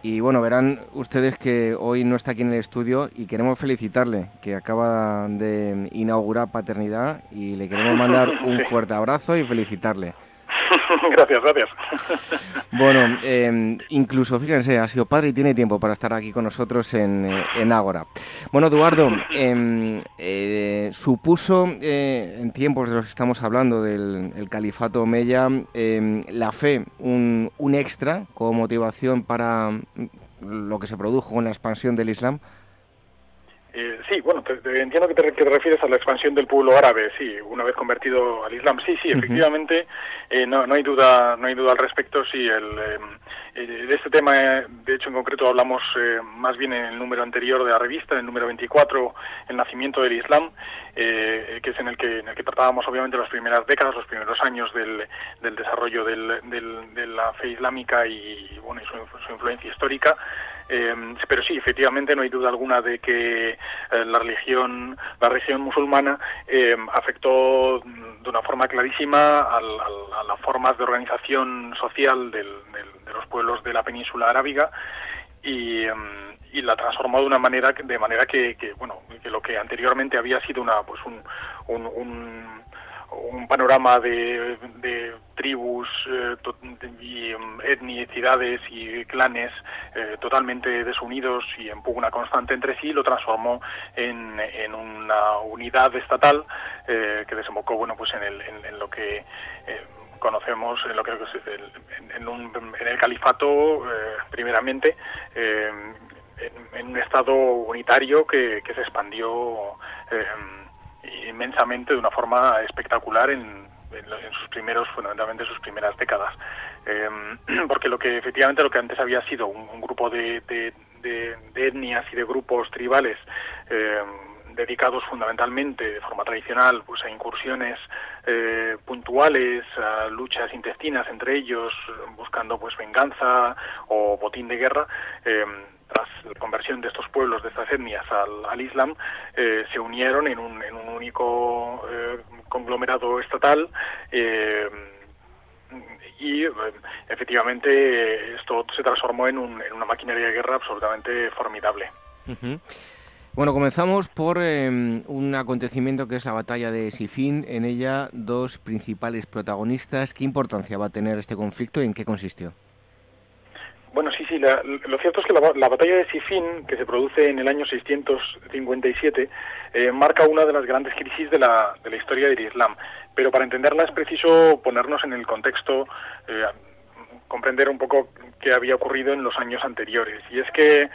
Y bueno, verán ustedes que hoy no está aquí en el estudio y queremos felicitarle, que acaba de inaugurar paternidad y le queremos mandar <laughs> un fuerte abrazo y felicitarle. <laughs> gracias, gracias. Bueno, em, incluso, fíjense, ha sido padre y tiene tiempo para estar aquí con nosotros en, eh, en Ágora. Bueno, Eduardo, em, eh, supuso eh, en tiempos de los que estamos hablando del califato Omeya em, la fe un, un extra como motivación para lo que se produjo con la expansión del Islam. Eh, sí, bueno, entiendo que te, refieres a la expansión del pueblo árabe, sí, una vez convertido al Islam. Sí, sí, efectivamente, eh, no, no, hay duda, no hay duda al respecto. Sí, el, eh, de este tema, de hecho, en concreto hablamos más bien en el número anterior de la revista, en el número 24, el nacimiento del Islam, que es en el que en el que tratábamos obviamente las primeras décadas, los primeros años del, del desarrollo del, de la fe islámica y bueno, y su influencia histórica. Eh, pero sí, efectivamente, no hay duda alguna de que eh, la religión, la religión musulmana eh, afectó de una forma clarísima a las formas de organización social de los pueblos de la península arábiga y, y la transformó de una manera de manera que, bueno que lo que anteriormente había sido una pues un, un un panorama de, tribus eh, y em, etnicidades y clanes eh, totalmente desunidos y en pugna constante entre sí, lo transformó en, en una unidad estatal eh, que desembocó bueno pues en, el, en, lo que conocemos en lo que en, un, en el califato primeramente en, un estado unitario que, que se expandió inmensamente de una forma espectacular en, sus primeros, fundamentalmente sus primeras décadas. Em, <clears throat> porque lo que efectivamente lo que antes había sido un, grupo de, de, etnias y de grupos tribales em, dedicados fundamentalmente de forma tradicional pues a incursiones eh, puntuales, a luchas intestinas entre ellos, buscando pues venganza o botín de guerra, em, tras la conversión de estos pueblos, de estas etnias al, Islam, eh, se unieron en un, en un único eh, conglomerado estatal eh, y efectivamente esto se transformó en, un, en, una maquinaria de guerra absolutamente formidable. Bueno, comenzamos por un acontecimiento que es la batalla de Sifin. En ella, dos principales protagonistas. ¿Qué importancia va a tener este conflicto y en qué consistió? Bueno, sí, sí, lo cierto es que la, batalla de Sifin, que se produce en el año 657, eh, marca una de las grandes crisis de la, de la historia del Islam. Pero para entenderla es preciso ponernos en el contexto, eh, comprender un poco qué había ocurrido en los años anteriores. Y es que,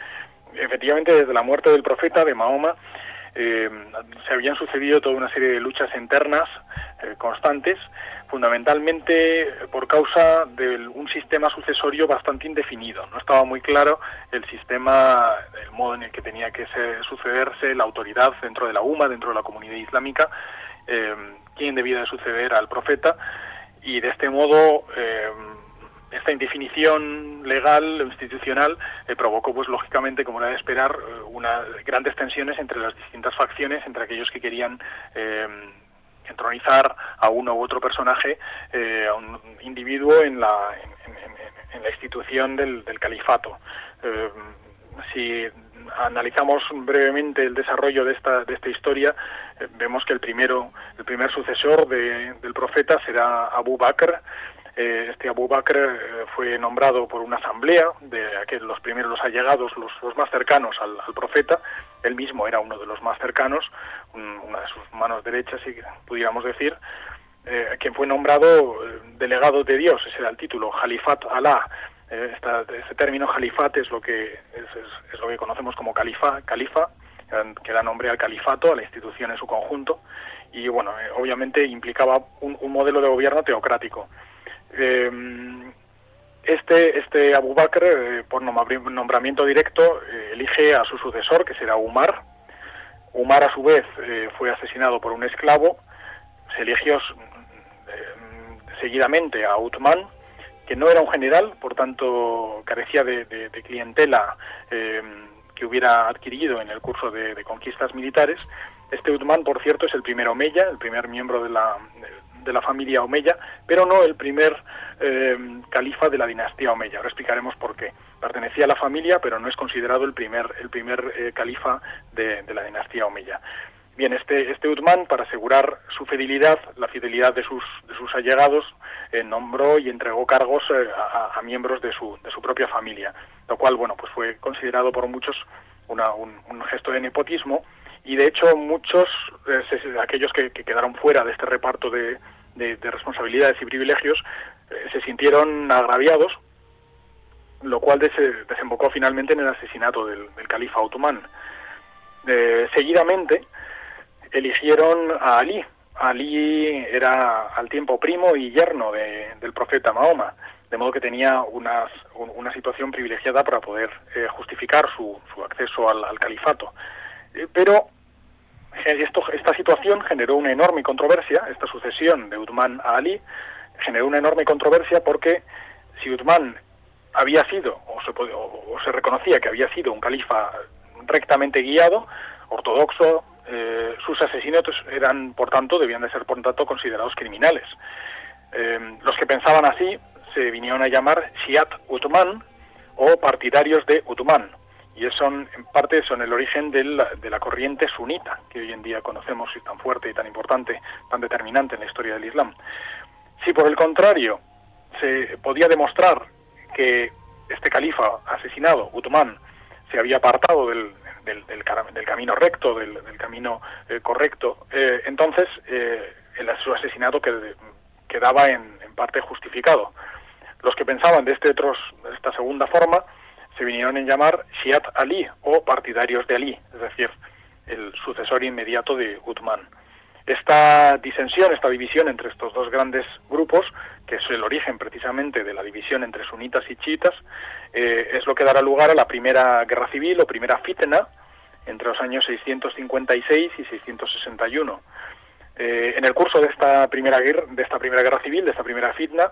efectivamente, desde la muerte del profeta, de Mahoma, eh, se habían sucedido toda una serie de luchas internas constantes fundamentalmente por causa de un sistema sucesorio bastante indefinido. No estaba muy claro el sistema, el modo en el que tenía que sucederse la autoridad dentro de la UMA, dentro de la comunidad islámica, eh, quién debía de suceder al profeta y de este modo eh, esta indefinición legal o institucional eh, provocó pues lógicamente como era de esperar unas grandes tensiones entre las distintas facciones entre aquellos que querían entronizar a uno u otro personaje, eh, a un individuo en la, en, la institución del, califato. Eh, si analizamos brevemente el desarrollo de esta, de esta historia, eh, vemos que el primero, el primer sucesor del profeta será Abu Bakr, eh, este Abu Bakr eh, fue nombrado por una asamblea de aquellos, los primeros los allegados, los, más cercanos al, profeta. Él mismo era uno de los más cercanos, una de sus manos derechas, si pudiéramos decir, eh, quien fue nombrado delegado de Dios, ese era el título, Jalifat Alá. este término Jalifat es lo que es, es, lo que conocemos como califa, califa, que da nombre al califato, a la institución en su conjunto, y bueno, obviamente implicaba un modelo de gobierno teocrático. Eh, este, este Abu Bakr, eh, por nombramiento directo, eh, elige a su sucesor, que será Umar. Umar, a su vez, fue asesinado por un esclavo. Se eligió seguidamente a Uthman, que no era un general, por tanto carecía de, clientela que hubiera adquirido en el curso de, conquistas militares. Este Uthman, por cierto, es el primer Omeya, el primer miembro de la, de la familia Omeya, pero no el primer eh, califa de la dinastía Omeya. Ahora explicaremos por qué. Pertenecía a la familia, pero no es considerado el primer, el primer eh, califa de, la dinastía Omeya. Bien, este, este Uthman, para asegurar su fidelidad, la fidelidad de sus, de sus allegados, eh, nombró y entregó cargos a, miembros de su, de su propia familia, lo cual, bueno, pues fue considerado por muchos una, un, gesto de nepotismo y de hecho muchos, aquellos que, quedaron fuera de este reparto de, de, responsabilidades y privilegios, eh, se sintieron agraviados, lo cual desembocó finalmente en el asesinato del, califa otomán. seguidamente eligieron a Ali. Ali era al tiempo primo y yerno del profeta Mahoma, de modo que tenía una situación privilegiada para poder eh, justificar su, acceso al, califato. Eh, pero esto, esta situación generó una enorme controversia, esta sucesión de Uthman a Ali generó una enorme controversia porque si Uthman había sido, o se, o se reconocía que había sido un califa rectamente guiado, ortodoxo, eh, sus asesinatos eran, por tanto, debían de ser, por tanto, considerados criminales. Eh, los que pensaban así se vinieron a llamar Shiat Uthman o partidarios de Uthman, y son, en parte, son el origen de la, corriente sunita, que hoy en día conocemos y tan fuerte y tan importante, tan determinante en la historia del Islam. Si, por el contrario, se podía demostrar que este califa asesinado, Uthman, se había apartado del, del, del, camino recto, del, camino eh, correcto, eh, entonces eh, el, su asesinato quedaba en, parte justificado. Los que pensaban de, este otros, de esta segunda forma se vinieron a llamar Shiat Ali o partidarios de Ali, es decir, el sucesor inmediato de Uthman. Esta disensión, esta división entre estos dos grandes grupos, que es el origen precisamente de la división entre sunitas y chiitas, eh, es lo que dará lugar a la primera guerra civil o primera fitna entre los años 656 y 661. Eh, en el curso de esta primera guerra, de esta primera guerra civil, de esta primera fitna,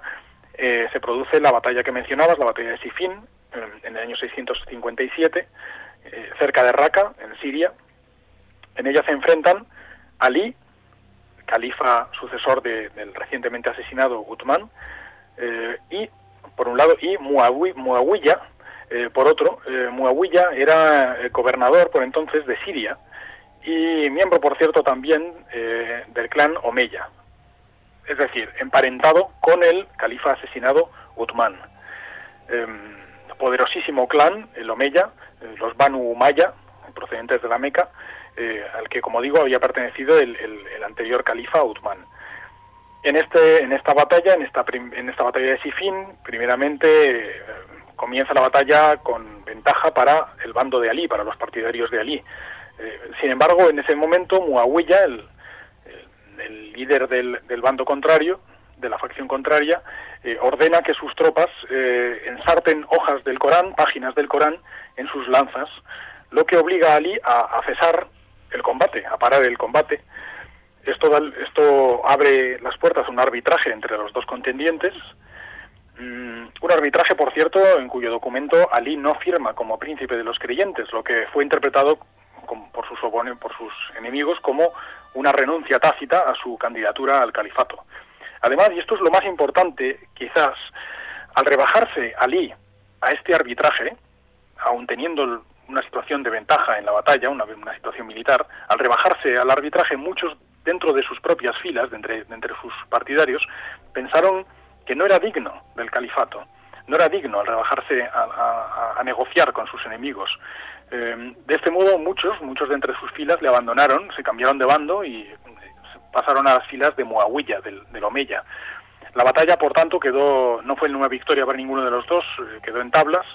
eh, se produce la batalla que mencionabas, la batalla de Sifin, en, el año 657, cerca de Raqqa, en Siria. En ella se enfrentan Ali, califa sucesor del recientemente asesinado Uthman, eh, y por un lado, y Muawiyah, eh, por otro, eh, Muawiyah era gobernador por entonces de Siria y miembro, por cierto, también del clan Omeya, es decir, emparentado con el califa asesinado Uthman. Em, poderosísimo clan, el Omeya, los Banu Umayya, procedentes de la Meca, eh, al que, como digo, había pertenecido el, anterior califa Uthman. En, este, en esta batalla, en esta, en esta batalla de Sifin, primeramente eh, comienza la batalla con ventaja para el bando de Ali, para los partidarios de Ali. Eh, sin embargo, en ese momento, Muawiyah, el, el, líder del, del, bando contrario, de la facción contraria, ordena que sus tropas ensarten hojas del Corán, páginas del Corán, en sus lanzas, lo que obliga a Ali a cesar el combate, a parar el combate. Esto, esto abre las puertas a un arbitraje entre los dos contendientes, mm, un arbitraje, por cierto, en cuyo documento Ali no firma como príncipe de los creyentes, lo que fue interpretado por sus, por sus enemigos como una renuncia tácita a su candidatura al califato. Además, y esto es lo más importante, quizás, al rebajarse Ali a este arbitraje, aun teniendo una situación de ventaja en la batalla, una, una situación militar, al rebajarse al arbitraje, muchos dentro de sus propias filas, de entre, entre sus partidarios, pensaron que no era digno del califato, no era digno al rebajarse a, negociar con sus enemigos. Eh, de este modo, muchos, muchos de entre sus filas le abandonaron, se cambiaron de bando y pasaron a las filas de Muawiyah, del, del Omeya. La batalla, por tanto, quedó, no fue una victoria para ninguno de los dos, eh, quedó en tablas,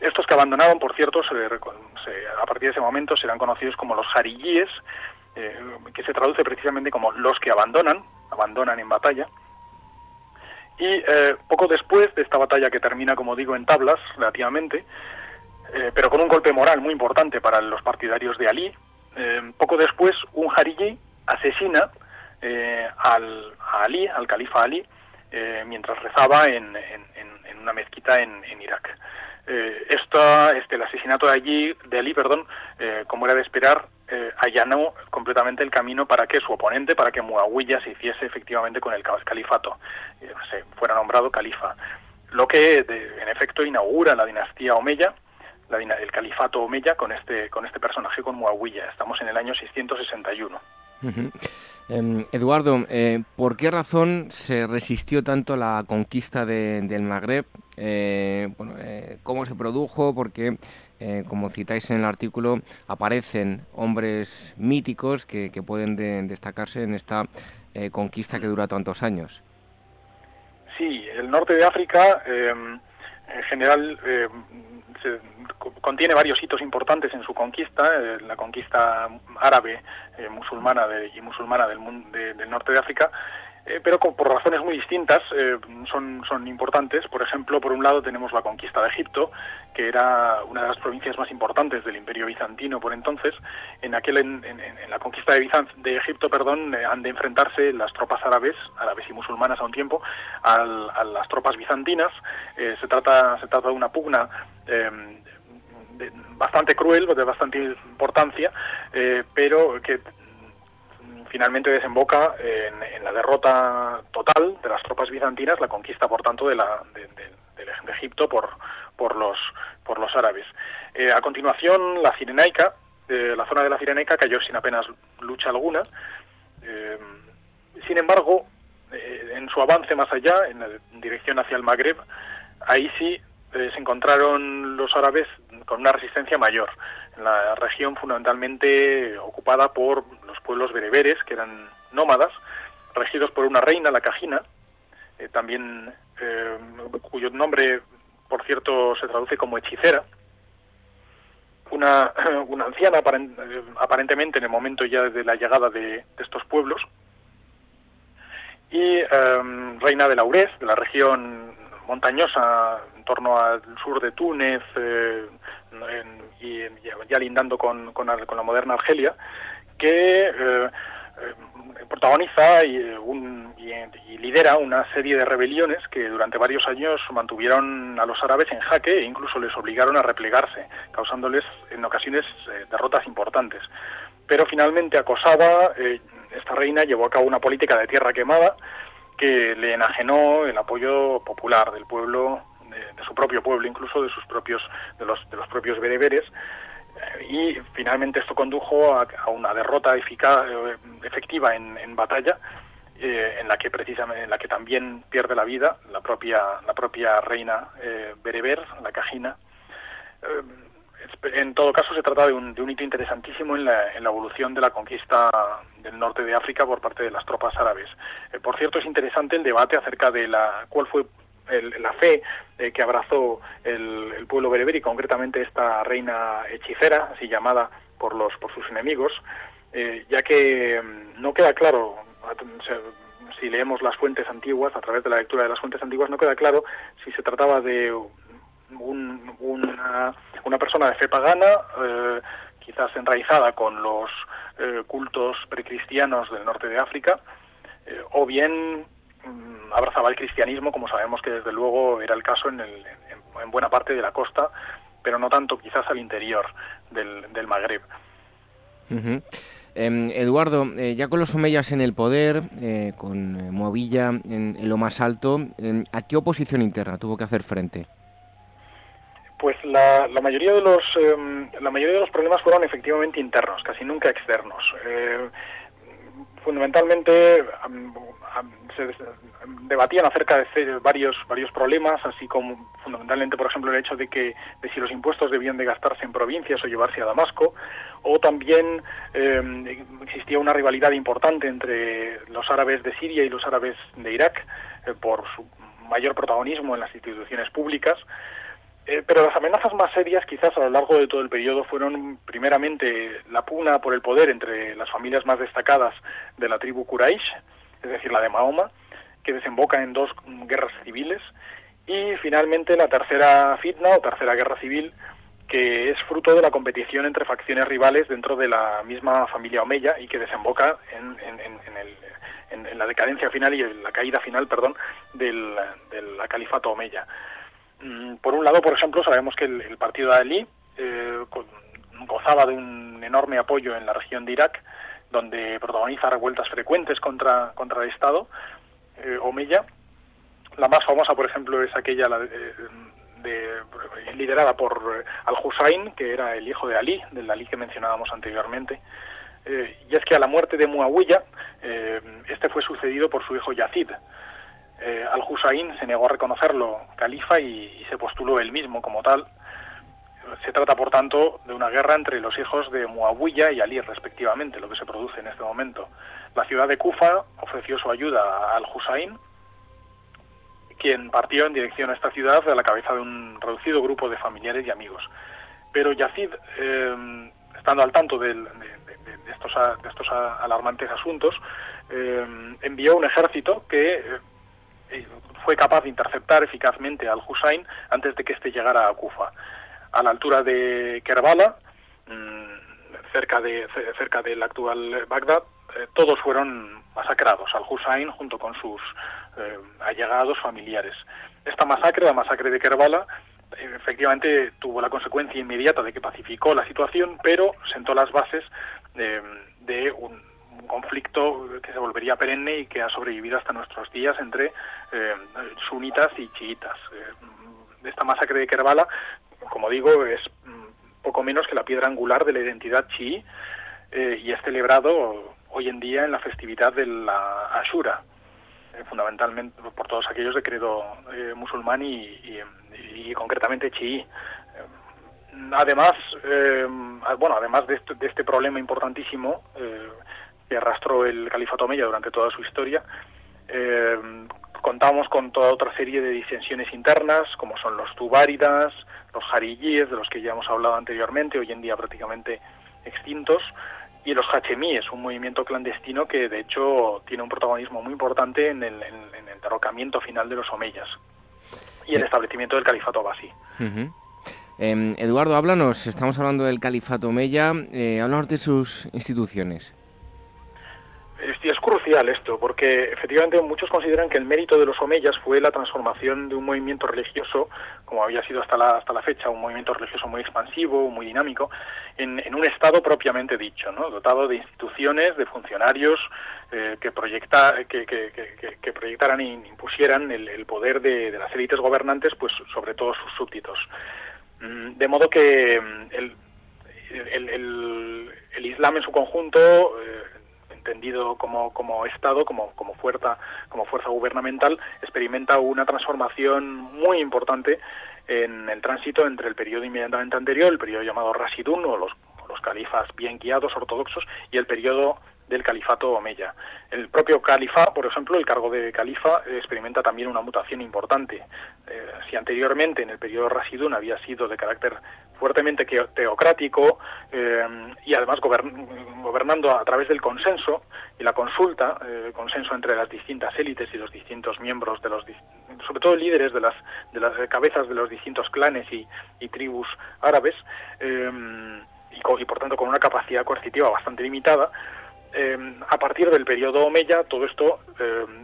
estos que abandonaron, por cierto, a partir de ese momento serán conocidos como los jarillíes, eh, que se traduce precisamente como los que abandonan, abandonan en batalla. Y eh, poco después de esta batalla que termina, como digo, en tablas, relativamente, pero con un golpe moral muy importante para los partidarios de Ali, poco después un jarillí asesina al, a Ali, al califa Ali, mientras rezaba en, una mezquita en Irak eh, este, el asesinato de allí, de Ali, perdón, eh, como era de esperar, eh, allanó completamente el camino para que su oponente, para que Muawiyah se hiciese efectivamente con el califato, eh, se fuera nombrado califa. Lo que, en efecto, inaugura la dinastía Omeya, la, el califato Omeya con este, con este personaje, con Muawiyah. Estamos en el año 661. Em, Eduardo, eh, ¿por qué razón se resistió tanto la conquista del Magreb? Eh, eh, ¿Cómo se produjo? Porque, como citáis en el artículo, aparecen hombres míticos que, pueden destacarse en esta conquista que dura tantos años. Sí, el norte de África em, en general contiene varios hitos importantes en su conquista, la conquista árabe, musulmana y musulmana del, del norte de África, eh, pero por razones muy distintas eh, son, son importantes. Por ejemplo, por un lado tenemos la conquista de Egipto, que era una de las provincias más importantes del Imperio bizantino por entonces. En aquel en, la conquista de, Egipto, perdón, eh, han de enfrentarse las tropas árabes, árabes y musulmanas a un tiempo, a las tropas bizantinas. se trata se trata de una pugna bastante cruel, de bastante importancia, pero que finalmente desemboca en, la derrota total de las tropas bizantinas, la conquista, por tanto, de, la, de, Egipto por, por, los, por los árabes. Eh, a continuación, la Cirenaica, eh, la zona de la Cirenaica cayó sin apenas lucha alguna. Eh, sin embargo, en su avance más allá, en, la, dirección hacia el Magreb, ahí sí se encontraron los árabes con una resistencia mayor. En la región fundamentalmente ocupada por pueblos bereberes, que eran nómadas, regidos por una reina, la Cajina, eh, también eh, cuyo nombre, por cierto, se traduce como hechicera, una, <clears throat> anciana eh, aparentemente en el momento ya de la llegada de, estos pueblos, y reina de Laurés, de la región montañosa torno al sur de Túnez y ya lindando con, la moderna Argelia, que eh, eh, protagoniza y, lidera una serie de rebeliones que durante varios años mantuvieron a los árabes en jaque e incluso les obligaron a replegarse, causándoles en ocasiones eh, derrotas importantes. Pero finalmente acosada, esta reina llevó a cabo una política de tierra quemada que le enajenó el apoyo popular del pueblo, de, su propio pueblo, incluso de sus propios, de los, de los propios bereberes, y finalmente esto condujo a, una derrota eficaz, eh, efectiva en, batalla eh, en la que precisamente en la que también pierde la vida la propia la propia reina eh, bereber la cajina en todo caso se trata de un, de un hito interesantísimo en la, en la, evolución de la conquista del norte de África por parte de las tropas árabes. por cierto, es interesante el debate acerca de la cuál fue la fe eh, que abrazó el, pueblo bereber y concretamente esta reina hechicera, así llamada por, los, por sus enemigos, eh, ya que mm, no queda claro, si leemos las fuentes antiguas, a través de la lectura de las fuentes antiguas, no queda claro si se trataba de una, una, persona de fe pagana, eh, quizás enraizada con los cultos precristianos del norte de África, o bien abrazaba el cristianismo, como sabemos que desde luego era el caso en, en, buena parte de la costa, pero no tanto quizás al interior del, del Magreb. Em, Eduardo, eh, ya con los omeyas en el poder, eh, con eh, Moavilla en, lo más alto, em, ¿a qué oposición interna tuvo que hacer frente? Pues la, la mayoría de los em, la mayoría de los problemas fueron efectivamente internos, casi nunca externos fundamentalmente se debatían acerca de varios varios problemas, así como fundamentalmente, por ejemplo, el hecho de que de si los impuestos debían de gastarse en provincias o llevarse a Damasco, o también eh, existía una rivalidad importante entre los árabes de Siria y los árabes de Irak eh, por su mayor protagonismo en las instituciones públicas. Eh, pero las amenazas más serias quizás a lo largo de todo el periodo fueron primeramente la pugna por el poder entre las familias más destacadas de la tribu Quraysh, es decir, la de Mahoma, que desemboca en dos guerras civiles, y finalmente la tercera fitna o tercera guerra civil, que es fruto de la competición entre facciones rivales dentro de la misma familia Omeya y que desemboca en, la decadencia final y en la caída final, perdón, del, del califato Omeya. Mm, por un lado, por ejemplo, sabemos que el, partido de Ali eh, gozaba de un enorme apoyo en la región de Irak, donde protagoniza revueltas frecuentes contra, contra el Estado eh, Omeya. La más famosa, por ejemplo, es aquella de, liderada por Al-Hussein, que era el hijo de Ali, del Ali que mencionábamos anteriormente. Eh, y es que a la muerte de Muawiyah, este fue sucedido por su hijo Yazid, eh, Al-Hussein se negó a reconocerlo califa y, se postuló él mismo como tal. Se trata, por tanto, de una guerra entre los hijos de Muawiyah y Ali, respectivamente, lo que se produce en este momento. La ciudad de Kufa ofreció su ayuda a Al-Hussein, quien partió en dirección a esta ciudad a la cabeza de un reducido grupo de familiares y amigos. Pero Yazid, eh, estando al tanto de, estos, alarmantes asuntos, envió un ejército que fue capaz de interceptar eficazmente al Hussein antes de que éste llegara a Kufa. A la altura de Kerbala, mm, cerca, de, cerca del actual Bagdad, eh, todos fueron masacrados, al Hussein junto con sus eh, allegados familiares. Esta masacre, la masacre de Kerbala, efectivamente tuvo la consecuencia inmediata de que pacificó la situación, pero sentó las bases de un, un conflicto que se volvería perenne y que ha sobrevivido hasta nuestros días entre eh, sunitas y chiitas. Eh, esta masacre de Kerbala, como digo, es mm, poco menos que la piedra angular de la identidad chií eh, y es celebrado hoy en día en la festividad de la Ashura, fundamentalmente por todos aquellos de credo musulmán y, concretamente chií además, bueno, además de este, de este, problema importantísimo, que arrastró el califato Omeya durante toda su historia. Eh, contamos con toda otra serie de disensiones internas, como son los tubáridas, los jariyíes, de los que ya hemos hablado anteriormente, hoy en día prácticamente extintos, y los hachemíes, un movimiento clandestino que de hecho tiene un protagonismo muy importante en el, derrocamiento final de los omeyas y el eh. establecimiento del califato abasí. Em, Eduardo, háblanos, estamos hablando del califato omeya, eh, háblanos de sus instituciones. Esto, porque efectivamente muchos consideran que el mérito de los omeyas fue la transformación de un movimiento religioso, como había sido hasta la, hasta la fecha, un movimiento religioso muy expansivo, muy dinámico, en, un Estado propiamente dicho, ¿no? dotado de instituciones, de funcionarios eh, que, proyecta, que, proyectaran e impusieran el, poder de, las élites gobernantes pues sobre todo sus súbditos. Mm, de modo que mm, el, el, el, el Islam en su conjunto eh, entendido como, como Estado, como, como, fuerza, como fuerza gubernamental, experimenta una transformación muy importante en el tránsito entre el periodo inmediatamente anterior, el periodo llamado Rasidun, o los, los califas bien guiados ortodoxos, y el periodo del califato omeya. El propio califa, por ejemplo, el cargo de califa experimenta también una mutación importante. Eh, si anteriormente en el periodo Rasidun había sido de carácter fuertemente teocrático eh, y además gobernando a través del consenso y la consulta, eh, consenso entre las distintas élites y los distintos miembros de los, sobre todo líderes de las, de las cabezas de los distintos clanes y, tribus árabes, eh, y, por tanto con una capacidad coercitiva bastante limitada, a partir del periodo Omeya todo esto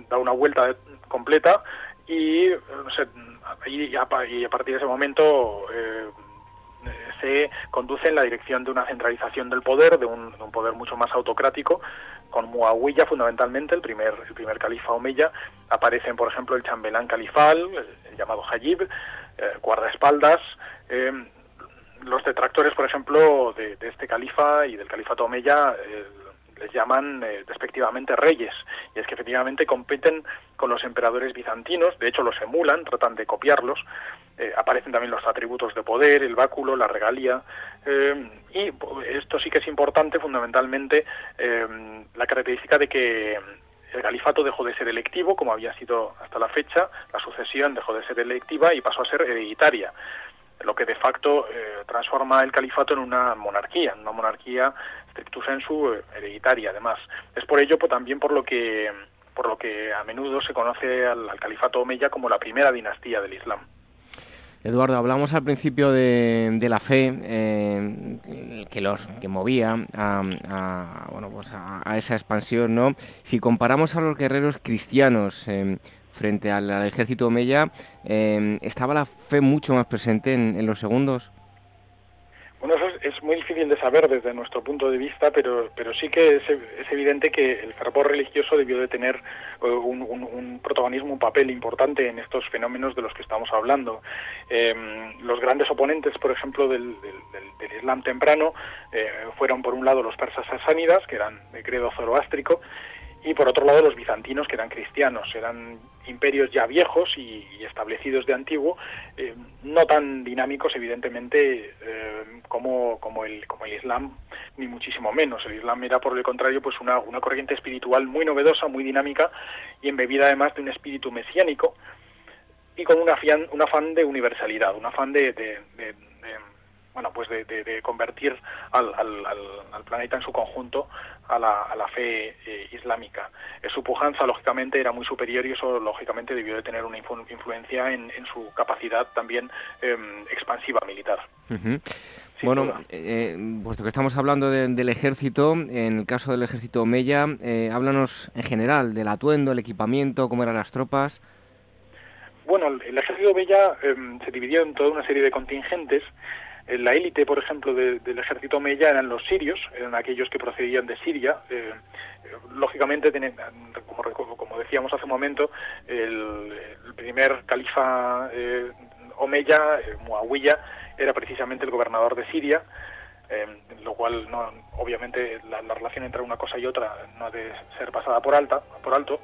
da una vuelta completa y, y, a, partir de ese momento se conduce en la dirección de una centralización del poder, de un, poder mucho más autocrático, con Muawiyah fundamentalmente, el primer, el primer califa omeya, aparecen por ejemplo el chambelán califal, el, llamado Hajib, eh, guardaespaldas, eh, los detractores, por ejemplo, de, este califa y del califato omeya, eh, les llaman eh, despectivamente reyes, y es que efectivamente compiten con los emperadores bizantinos, de hecho los emulan, tratan de copiarlos, eh, aparecen también los atributos de poder, el báculo, la regalía, eh, y esto sí que es importante fundamentalmente la característica de que el califato dejó de ser electivo, como había sido hasta la fecha, la sucesión dejó de ser electiva y pasó a ser hereditaria lo que de facto transforma el califato en una monarquía, una monarquía stricto sensu eh, hereditaria además. Es por ello pues, también por lo que por lo que a menudo se conoce al, califato omeya como la primera dinastía del Islam. Eduardo, hablamos al principio de, la fe eh, que los que movía a, bueno, pues a, esa expansión, ¿no? Si comparamos a los guerreros cristianos eh, frente al, ejército omeya, ¿estaba la fe mucho más presente en los segundos? Bueno, eso es, muy difícil de saber desde nuestro punto de vista, pero, pero sí que es, evidente que el fervor religioso debió de tener eh, un, protagonismo, un papel importante en estos fenómenos de los que estamos hablando. Em, los grandes oponentes, por ejemplo, del, Islam temprano eh, fueron, por un lado, los persas sasánidas, que eran de credo zoroástrico, y por otro lado los bizantinos que eran cristianos, eran imperios ya viejos y, establecidos de antiguo, eh, no tan dinámicos evidentemente eh, como, como, el, como el Islam, ni muchísimo menos. El Islam era por el contrario pues una, una corriente espiritual muy novedosa, muy dinámica y embebida además de un espíritu mesiánico y con un afán, un afán de universalidad, un afán de, bueno, pues de, convertir al, al, al, planeta en su conjunto a la, a la fe eh, islámica. Eh, su pujanza, lógicamente, era muy superior y eso, lógicamente, debió de tener una influencia en, en su capacidad también em, expansiva militar. Bueno, eh, puesto que estamos hablando del ejército, en el caso del ejército Omeya, háblanos en general del atuendo, el equipamiento, cómo eran las tropas. Bueno, el, ejército Omeya em, se dividió en toda una serie de contingentes la élite, por ejemplo, del ejército Omeya eran los sirios, eran aquellos que procedían de Siria. Eh, lógicamente, como, como, decíamos hace un momento, el, primer califa eh, Omeya, eh, Muawiyah, era precisamente el gobernador de Siria, eh, lo cual, no, obviamente, la, relación entre una cosa y otra no ha de ser pasada por, alta, por alto.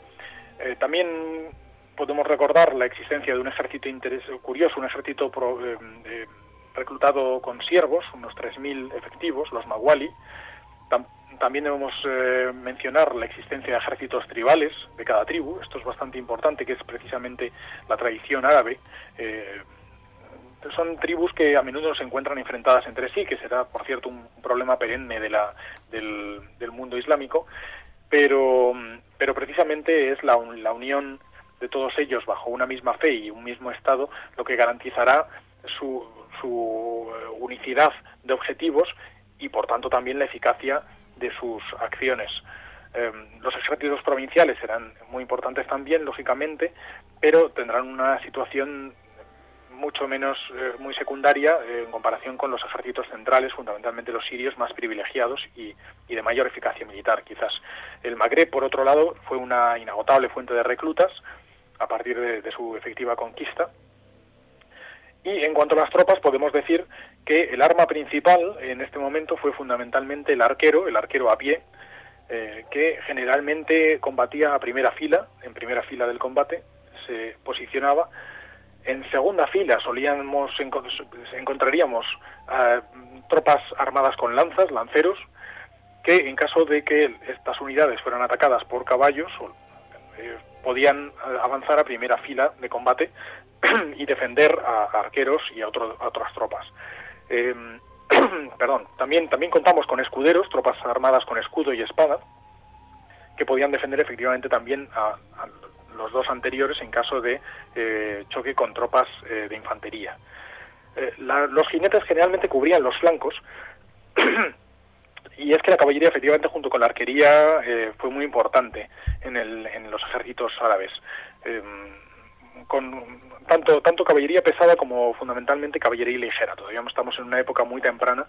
también podemos recordar la existencia de un ejército interés, curioso, un ejército pro, reclutado con siervos, unos 3.000 efectivos, los Mawali. también debemos eh, mencionar la existencia de ejércitos tribales de cada tribu. Esto es bastante importante, que es precisamente la tradición árabe. Eh, son tribus que a menudo se encuentran enfrentadas entre sí, que será, por cierto, un problema perenne de la, del, mundo islámico, pero, pero precisamente es la, la unión de todos ellos bajo una misma fe y un mismo Estado lo que garantizará su, su eh, unicidad de objetivos y por tanto también la eficacia de sus acciones. Em, los ejércitos provinciales serán muy importantes también, lógicamente, pero tendrán una situación mucho menos eh, muy secundaria eh, en comparación con los ejércitos centrales, fundamentalmente los sirios, más privilegiados y, de mayor eficacia militar, quizás. El Magreb, por otro lado, fue una inagotable fuente de reclutas a partir de su efectiva conquista y en cuanto a las tropas, podemos decir que el arma principal en este momento fue fundamentalmente el arquero, el arquero a pie, eh, que generalmente combatía a primera fila, en primera fila del combate, se posicionaba. En segunda fila solíamos encontraríamos eh, tropas armadas con lanzas, lanceros, que en caso de que estas unidades fueran atacadas por caballos, eh, podían avanzar a primera fila de combate y defender a, arqueros y a, otras tropas. Em, <clears throat> perdón, también, también contamos con escuderos, tropas armadas con escudo y espada, que podían defender efectivamente también a, los dos anteriores en caso de eh, choque con tropas eh, de infantería. Eh, los jinetes generalmente cubrían los flancos <clears throat> y es que la caballería efectivamente junto con la arquería fue muy importante en, el, en los ejércitos árabes. Em, con tanto, tanto caballería pesada como fundamentalmente caballería ligera. Todavía estamos en una época muy temprana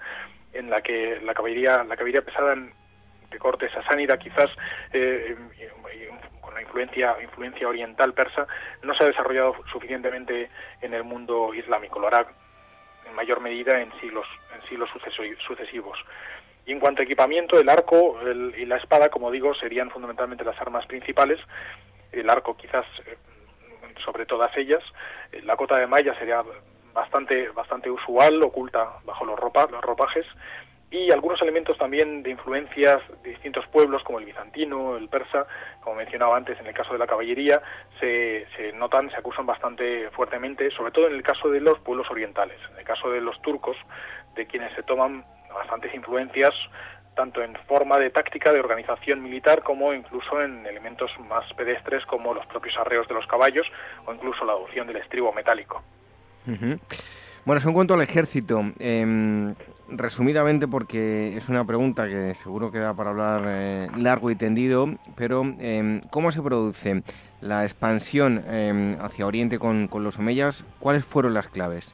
en la que la caballería, la caballería pesada de corte sasánida quizás eh, con la influencia, influencia oriental persa no se ha desarrollado suficientemente en el mundo islámico. Lo hará en mayor medida en siglos, en siglos sucesivos. Y en cuanto a equipamiento, el arco y la espada, como digo, serían fundamentalmente las armas principales. El arco quizás eh, sobre todas ellas. Eh, la cota de malla sería bastante, bastante usual, oculta bajo los, ropa, los ropajes, y algunos elementos también de influencias de distintos pueblos, como el bizantino, el persa, como mencionaba antes en el caso de la caballería, se, se notan, se acusan bastante fuertemente, sobre todo en el caso de los pueblos orientales. En el caso de los turcos, de quienes se toman bastantes influencias tanto en forma de táctica de organización militar como incluso en elementos más pedestres como los propios arreos de los caballos o incluso la adopción del estribo metálico. Bueno, en cuanto al ejército, em, resumidamente porque es una pregunta que seguro queda para hablar eh, largo y tendido, pero em, ¿cómo se produce la expansión em, hacia Oriente con, con los omeyas? ¿Cuáles fueron las claves?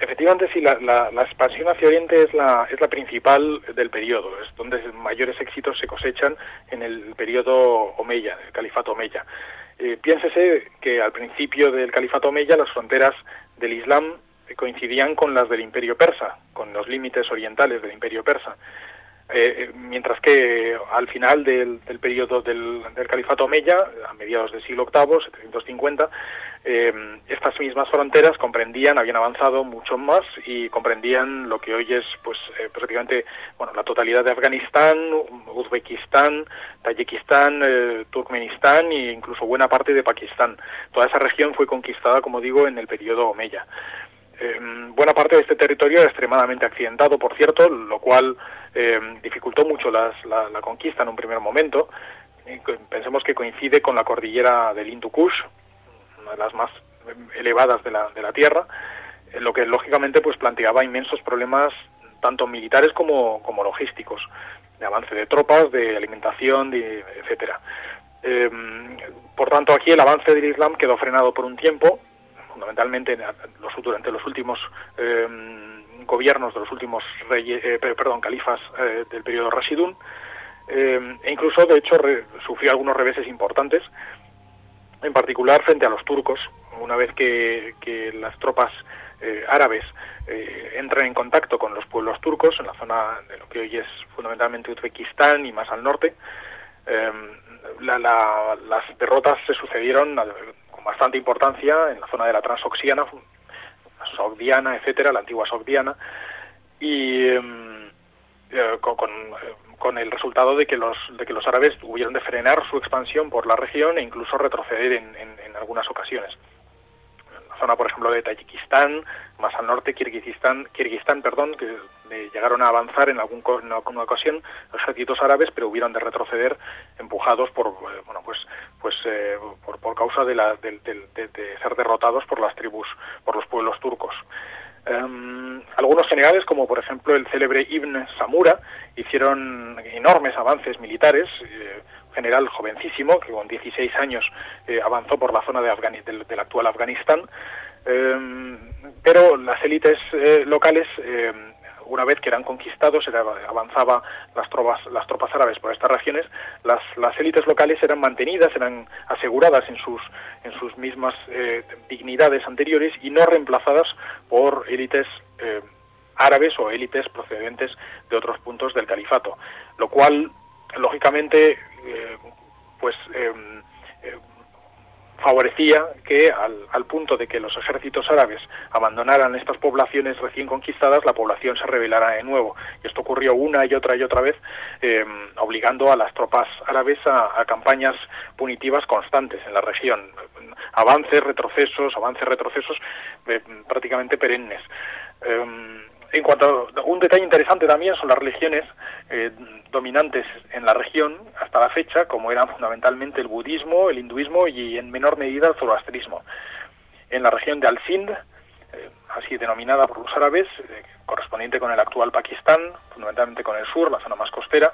Efectivamente, sí, la, la, expansión hacia Oriente es la, es la principal del periodo, es donde mayores éxitos se cosechan en el periodo Omeya, el califato Omeya. Eh, piénsese que al principio del califato Omeya las fronteras del Islam coincidían con las del imperio persa, con los límites orientales del imperio persa. Eh, mientras que al final del, periodo del, califato Omeya, a mediados del siglo VIII, 750, eh, estas mismas fronteras comprendían, habían avanzado mucho más y comprendían lo que hoy es pues eh, prácticamente bueno, la totalidad de Afganistán, Uzbekistán, Tayikistán, Turkmenistán e incluso buena parte de Pakistán. Toda esa región fue conquistada, como digo, en el periodo Omeya. Buena parte de este territorio era extremadamente accidentado, por cierto, lo cual eh, dificultó mucho la, conquista en un primer momento. Pensemos que coincide con la cordillera del Hindu Kush, una de las más elevadas de la, de la Tierra, lo que lógicamente pues planteaba inmensos problemas tanto militares como, logísticos, de avance de tropas, de alimentación, de, etcétera. Eh, por tanto, aquí el avance del Islam quedó frenado por un tiempo, fundamentalmente los, durante los últimos eh, gobiernos de los últimos reyes, eh, perdón, califas eh, del periodo Rashidun, eh, e incluso, de hecho, sufrió algunos reveses importantes, en particular frente a los turcos, una vez que, las tropas árabes entran en contacto con los pueblos turcos en la zona de lo que hoy es fundamentalmente Uzbekistán y más al norte, las derrotas se sucedieron bastante importancia en la zona de la Transoxiana, Sogdiana, etcétera, la antigua Sogdiana, y em, eh, con, con, el resultado de que los de que los árabes tuvieron de frenar su expansión por la región e incluso retroceder en, en algunas ocasiones zona, por ejemplo, de Tayikistán, más al norte, Kirguistán, Kirguistán perdón, que llegaron a avanzar en, algún, en alguna ocasión ejércitos árabes, pero hubieron de retroceder empujados por, eh, bueno, pues, pues eh, por, por, causa de, la, de, ser derrotados por las tribus, por los pueblos turcos. Em, algunos generales, como por ejemplo el célebre Ibn Samura, hicieron enormes avances militares. Eh, general jovencísimo, que con 16 años eh, avanzó por la zona de del, actual Afganistán, eh, pero las élites eh, locales, una vez que eran conquistados, avanzaba las tropas, las tropas árabes por estas regiones, las, las élites locales eran mantenidas, eran aseguradas en sus, en sus mismas dignidades anteriores y no reemplazadas por élites árabes o élites procedentes de otros puntos del califato, lo cual lógicamente eh, pues em, eh, favorecía que al, punto de que los ejércitos árabes abandonaran estas poblaciones recién conquistadas, la población se rebelara de nuevo. Y esto ocurrió una y otra y otra vez, em, obligando a las tropas árabes a, campañas punitivas constantes en la región. Avances, retrocesos, avances, retrocesos prácticamente perennes. Em, en cuanto a un detalle interesante también son las religiones eh, dominantes en la región hasta la fecha, como eran fundamentalmente el budismo, el hinduismo y en menor medida el zoroastrismo. En la región de Al-Sind, eh, así denominada por los árabes, eh, correspondiente con el actual Pakistán, fundamentalmente con el sur, la zona más costera,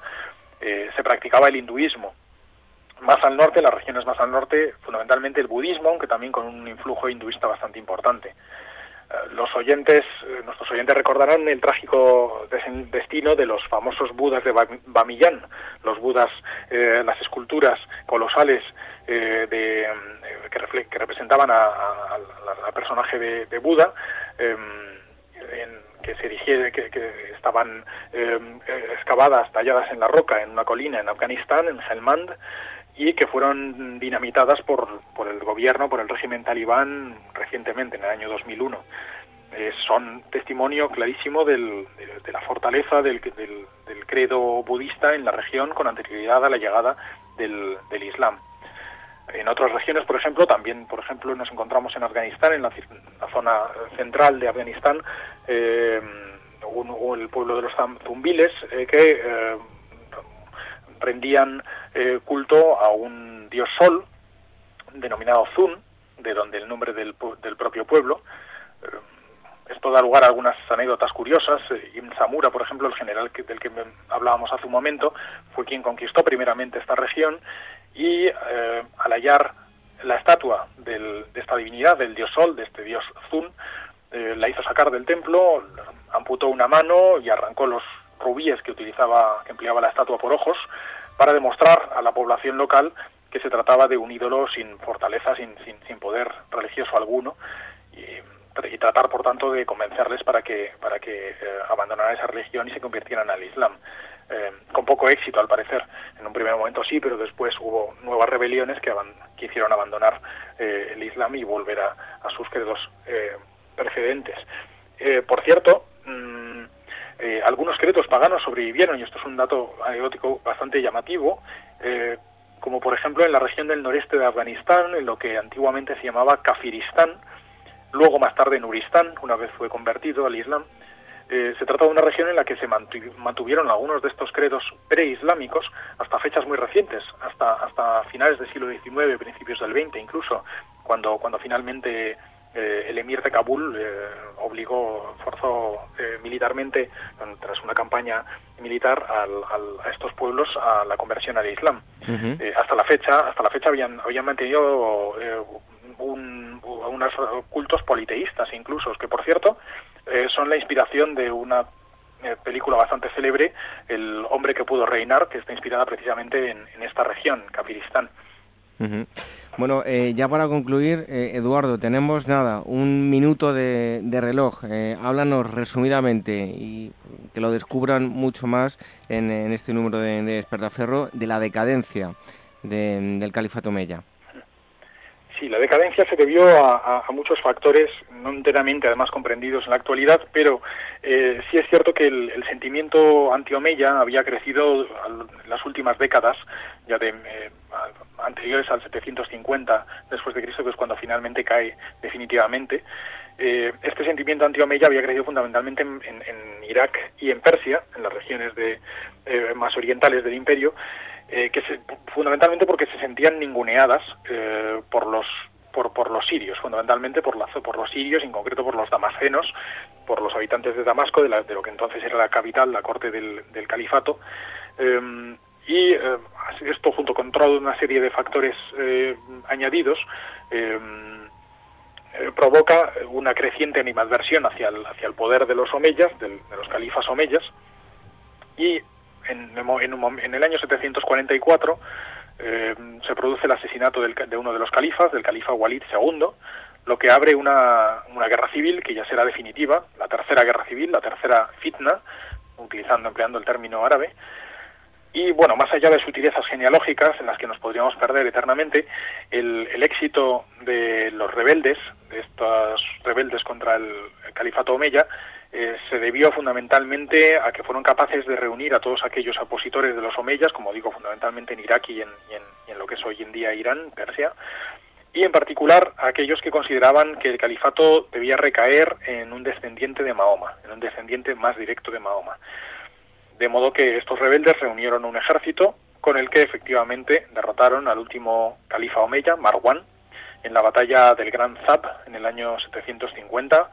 se practicaba el hinduismo. Más al norte, las regiones más al norte, fundamentalmente el budismo, aunque también con un influjo hinduista bastante importante los oyentes, eh, nuestros oyentes recordarán el trágico destino de los famosos budas de Bamiyan, los budas, eh, las esculturas colosales eh, de, que, representaban al personaje de, Buda, em, que se que, que estaban em, excavadas, talladas en la roca en una colina en Afganistán, en Helmand, y que fueron dinamitadas por, por el gobierno, por el régimen talibán recientemente, en el año 2001. Eh, son testimonio clarísimo del, de, la fortaleza del, del, del, credo budista en la región con anterioridad a la llegada del, Islam. En otras regiones, por ejemplo, también, por ejemplo, nos encontramos en Afganistán, en la, zona central de Afganistán, eh, el pueblo de los zumbiles, eh, que eh, rendían eh, culto a un dios sol denominado Zun, de donde el nombre del, del propio pueblo. Eh, esto da lugar a algunas anécdotas curiosas. Eh, Ibn Samura, por ejemplo, el general del que hablábamos hace un momento, fue quien conquistó primeramente esta región y al hallar la estatua de esta divinidad, del dios Sol, de este dios Zun, la hizo sacar del templo, amputó una mano y arrancó los rubíes que utilizaba, que empleaba la estatua por ojos, para demostrar a la población local que se trataba de un ídolo sin fortaleza, sin, sin, poder religioso alguno, y, tratar, por tanto, de convencerles para que, para que eh, abandonaran esa religión y se convirtieran al Islam. eh, con poco éxito al parecer. En un primer momento sí, pero después hubo nuevas rebeliones que, que hicieron abandonar eh, el Islam y volver a, sus credos eh, precedentes. por cierto, mm, algunos credos paganos sobrevivieron, y esto es un dato anecdótico bastante llamativo, como por ejemplo en la región del noreste de Afganistán, en lo que antiguamente se llamaba Kafiristán, luego más tarde Nuristán, una vez fue convertido al Islam, eh, se trata de una región en la que se mantuvieron algunos de estos credos preislámicos hasta fechas muy recientes, hasta, hasta finales del siglo XIX, principios del XX incluso, cuando, cuando finalmente eh, el emir de Kabul eh, obligó, forzó militarmente, tras una campaña militar, a estos pueblos a la conversión al Islam. hasta la fecha, hasta la fecha habían, habían mantenido un, unos cultos politeístas incluso, que por cierto eh, son la inspiración de una eh, película bastante célebre, El hombre que pudo reinar, que está inspirada precisamente en, esta región, Capiristán. Bueno, eh, ya para concluir, Eduardo, tenemos nada, un minuto de, reloj. háblanos resumidamente y que lo descubran mucho más en, este número de, de Despertaferro de la decadencia del Califato Mella. Sí, la decadencia se debió a, muchos factores, no enteramente además comprendidos en la actualidad, pero eh, sí es cierto que el, sentimiento anti-Omeya había crecido en las últimas décadas, ya de eh, anteriores al 750 después de Cristo, que es cuando finalmente cae definitivamente. Eh, este sentimiento anti-Omeya había crecido fundamentalmente en, Irak y en Persia, en las regiones de, más orientales del imperio, eh, que fundamentalmente porque se sentían ninguneadas eh, por los por, por los sirios, fundamentalmente por, la, por los sirios, en concreto por los damascenos, por los habitantes de Damasco, de, de lo que entonces era la capital, la corte del, del califato. Em, y eh, esto, junto con toda una serie de factores añadidos, em, provoca una creciente animadversión hacia el, hacia el poder de los omeyas, de los califas omeyas, y en, el año 744 eh, se produce el asesinato de uno de los califas, del califa Walid II, lo que abre una, guerra civil que ya será definitiva, la tercera guerra civil, la tercera fitna, utilizando, empleando el término árabe. Y bueno, más allá de sutilezas genealógicas en las que nos podríamos perder eternamente, el, éxito de los rebeldes, de estos rebeldes contra el, el califato omeya, eh, se debió fundamentalmente a que fueron capaces de reunir a todos aquellos opositores de los omeyas, como digo, fundamentalmente en Irak y en, lo que es hoy en día Irán, Persia, y en particular a aquellos que consideraban que el califato debía recaer en un descendiente de Mahoma, en un descendiente más directo de Mahoma. De modo que estos rebeldes reunieron un ejército con el que efectivamente derrotaron al último califa omeya, Marwan, en la batalla del Gran Zab en el año 750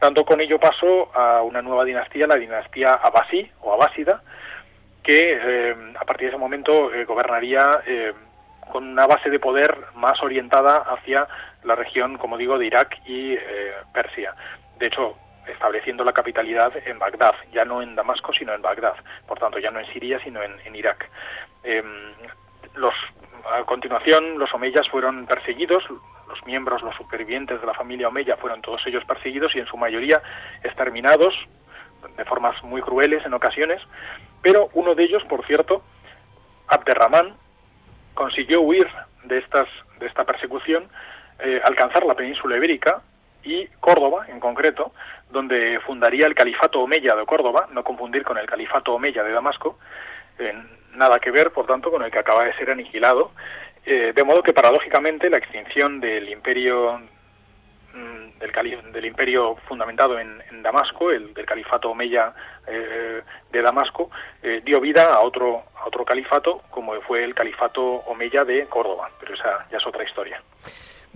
Dando con ello paso a una nueva dinastía, la dinastía Abasí o Abásida, que eh, a partir de ese momento eh, gobernaría eh, con una base de poder más orientada hacia la región, como digo, de Irak y Persia. De hecho, estableciendo la capitalidad en Bagdad, ya no en Damasco, sino en Bagdad. Por tanto, ya no en Siria, sino en, en Irak. Los, a continuación, los omeyas fueron perseguidos, los miembros, los supervivientes de la familia Omeya fueron todos ellos perseguidos y en su mayoría exterminados de formas muy crueles en ocasiones, pero uno de ellos, por cierto, Abderramán, consiguió huir de, estas, de esta persecución, eh, alcanzar la península ibérica y Córdoba en concreto, donde fundaría el califato Omeya de Córdoba, no confundir con el califato Omeya de Damasco, nada que ver, por tanto, con el que acaba de ser aniquilado eh, de modo que paradójicamente la extinción del imperio mm, del, del, imperio fundamentado en, Damasco, el del califato omeya eh, de Damasco, eh, dio vida a otro, a otro califato, como fue el califato omeya de Córdoba, pero esa ya es otra historia.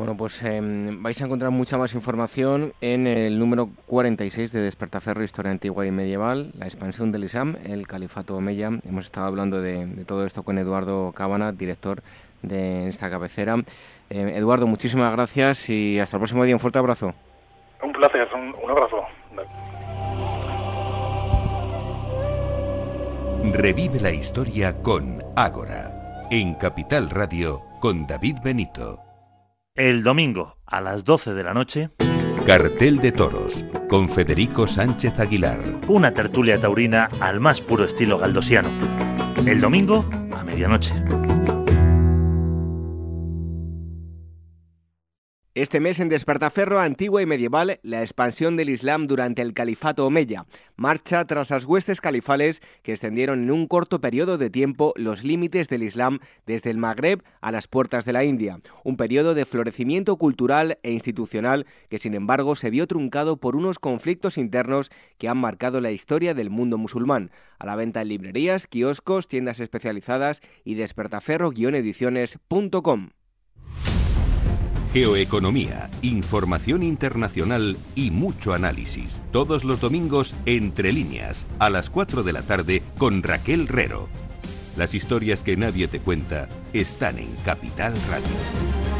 Bueno, pues em, vais a encontrar mucha más información en el número 46 de Despertaferro, Historia Antigua y Medieval, la expansión del Islam, el Califato Omeya. Hemos estado hablando de, de todo esto con Eduardo Cábana, director de esta cabecera. Eh, Eduardo, muchísimas gracias y hasta el próximo día. Un fuerte abrazo. Un placer, un, un abrazo. Revive la historia con Ágora, en Capital Radio, con David Benito. El domingo, a las 12 de la noche. Cartel de Toros, con Federico Sánchez Aguilar. Una tertulia taurina al más puro estilo galdosiano. El domingo a medianoche. Este mes en Despertaferro, antigua y medieval, la expansión del Islam durante el califato omeya. Marcha tras las huestes califales que extendieron en un corto periodo de tiempo los límites del Islam desde el Magreb a las puertas de la India. Un periodo de florecimiento cultural e institucional que, sin embargo, se vio truncado por unos conflictos internos que han marcado la historia del mundo musulmán. A la venta en librerías, kioscos, tiendas especializadas y despertaferro-ediciones.com. Geoeconomía, información internacional y mucho análisis. Todos los domingos entre líneas, a las 4 de la tarde con Raquel Rero. Las historias que nadie te cuenta están en Capital Radio.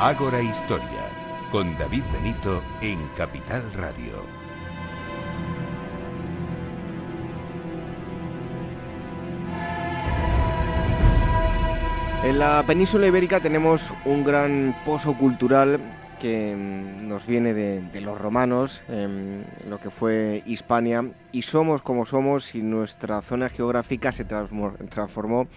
Ágora Historia, con David Benito en Capital Radio. En la península ibérica tenemos un gran pozo cultural que mm, nos viene de, los romanos, em, lo que fue Hispania, y somos como somos y nuestra zona geográfica se transformó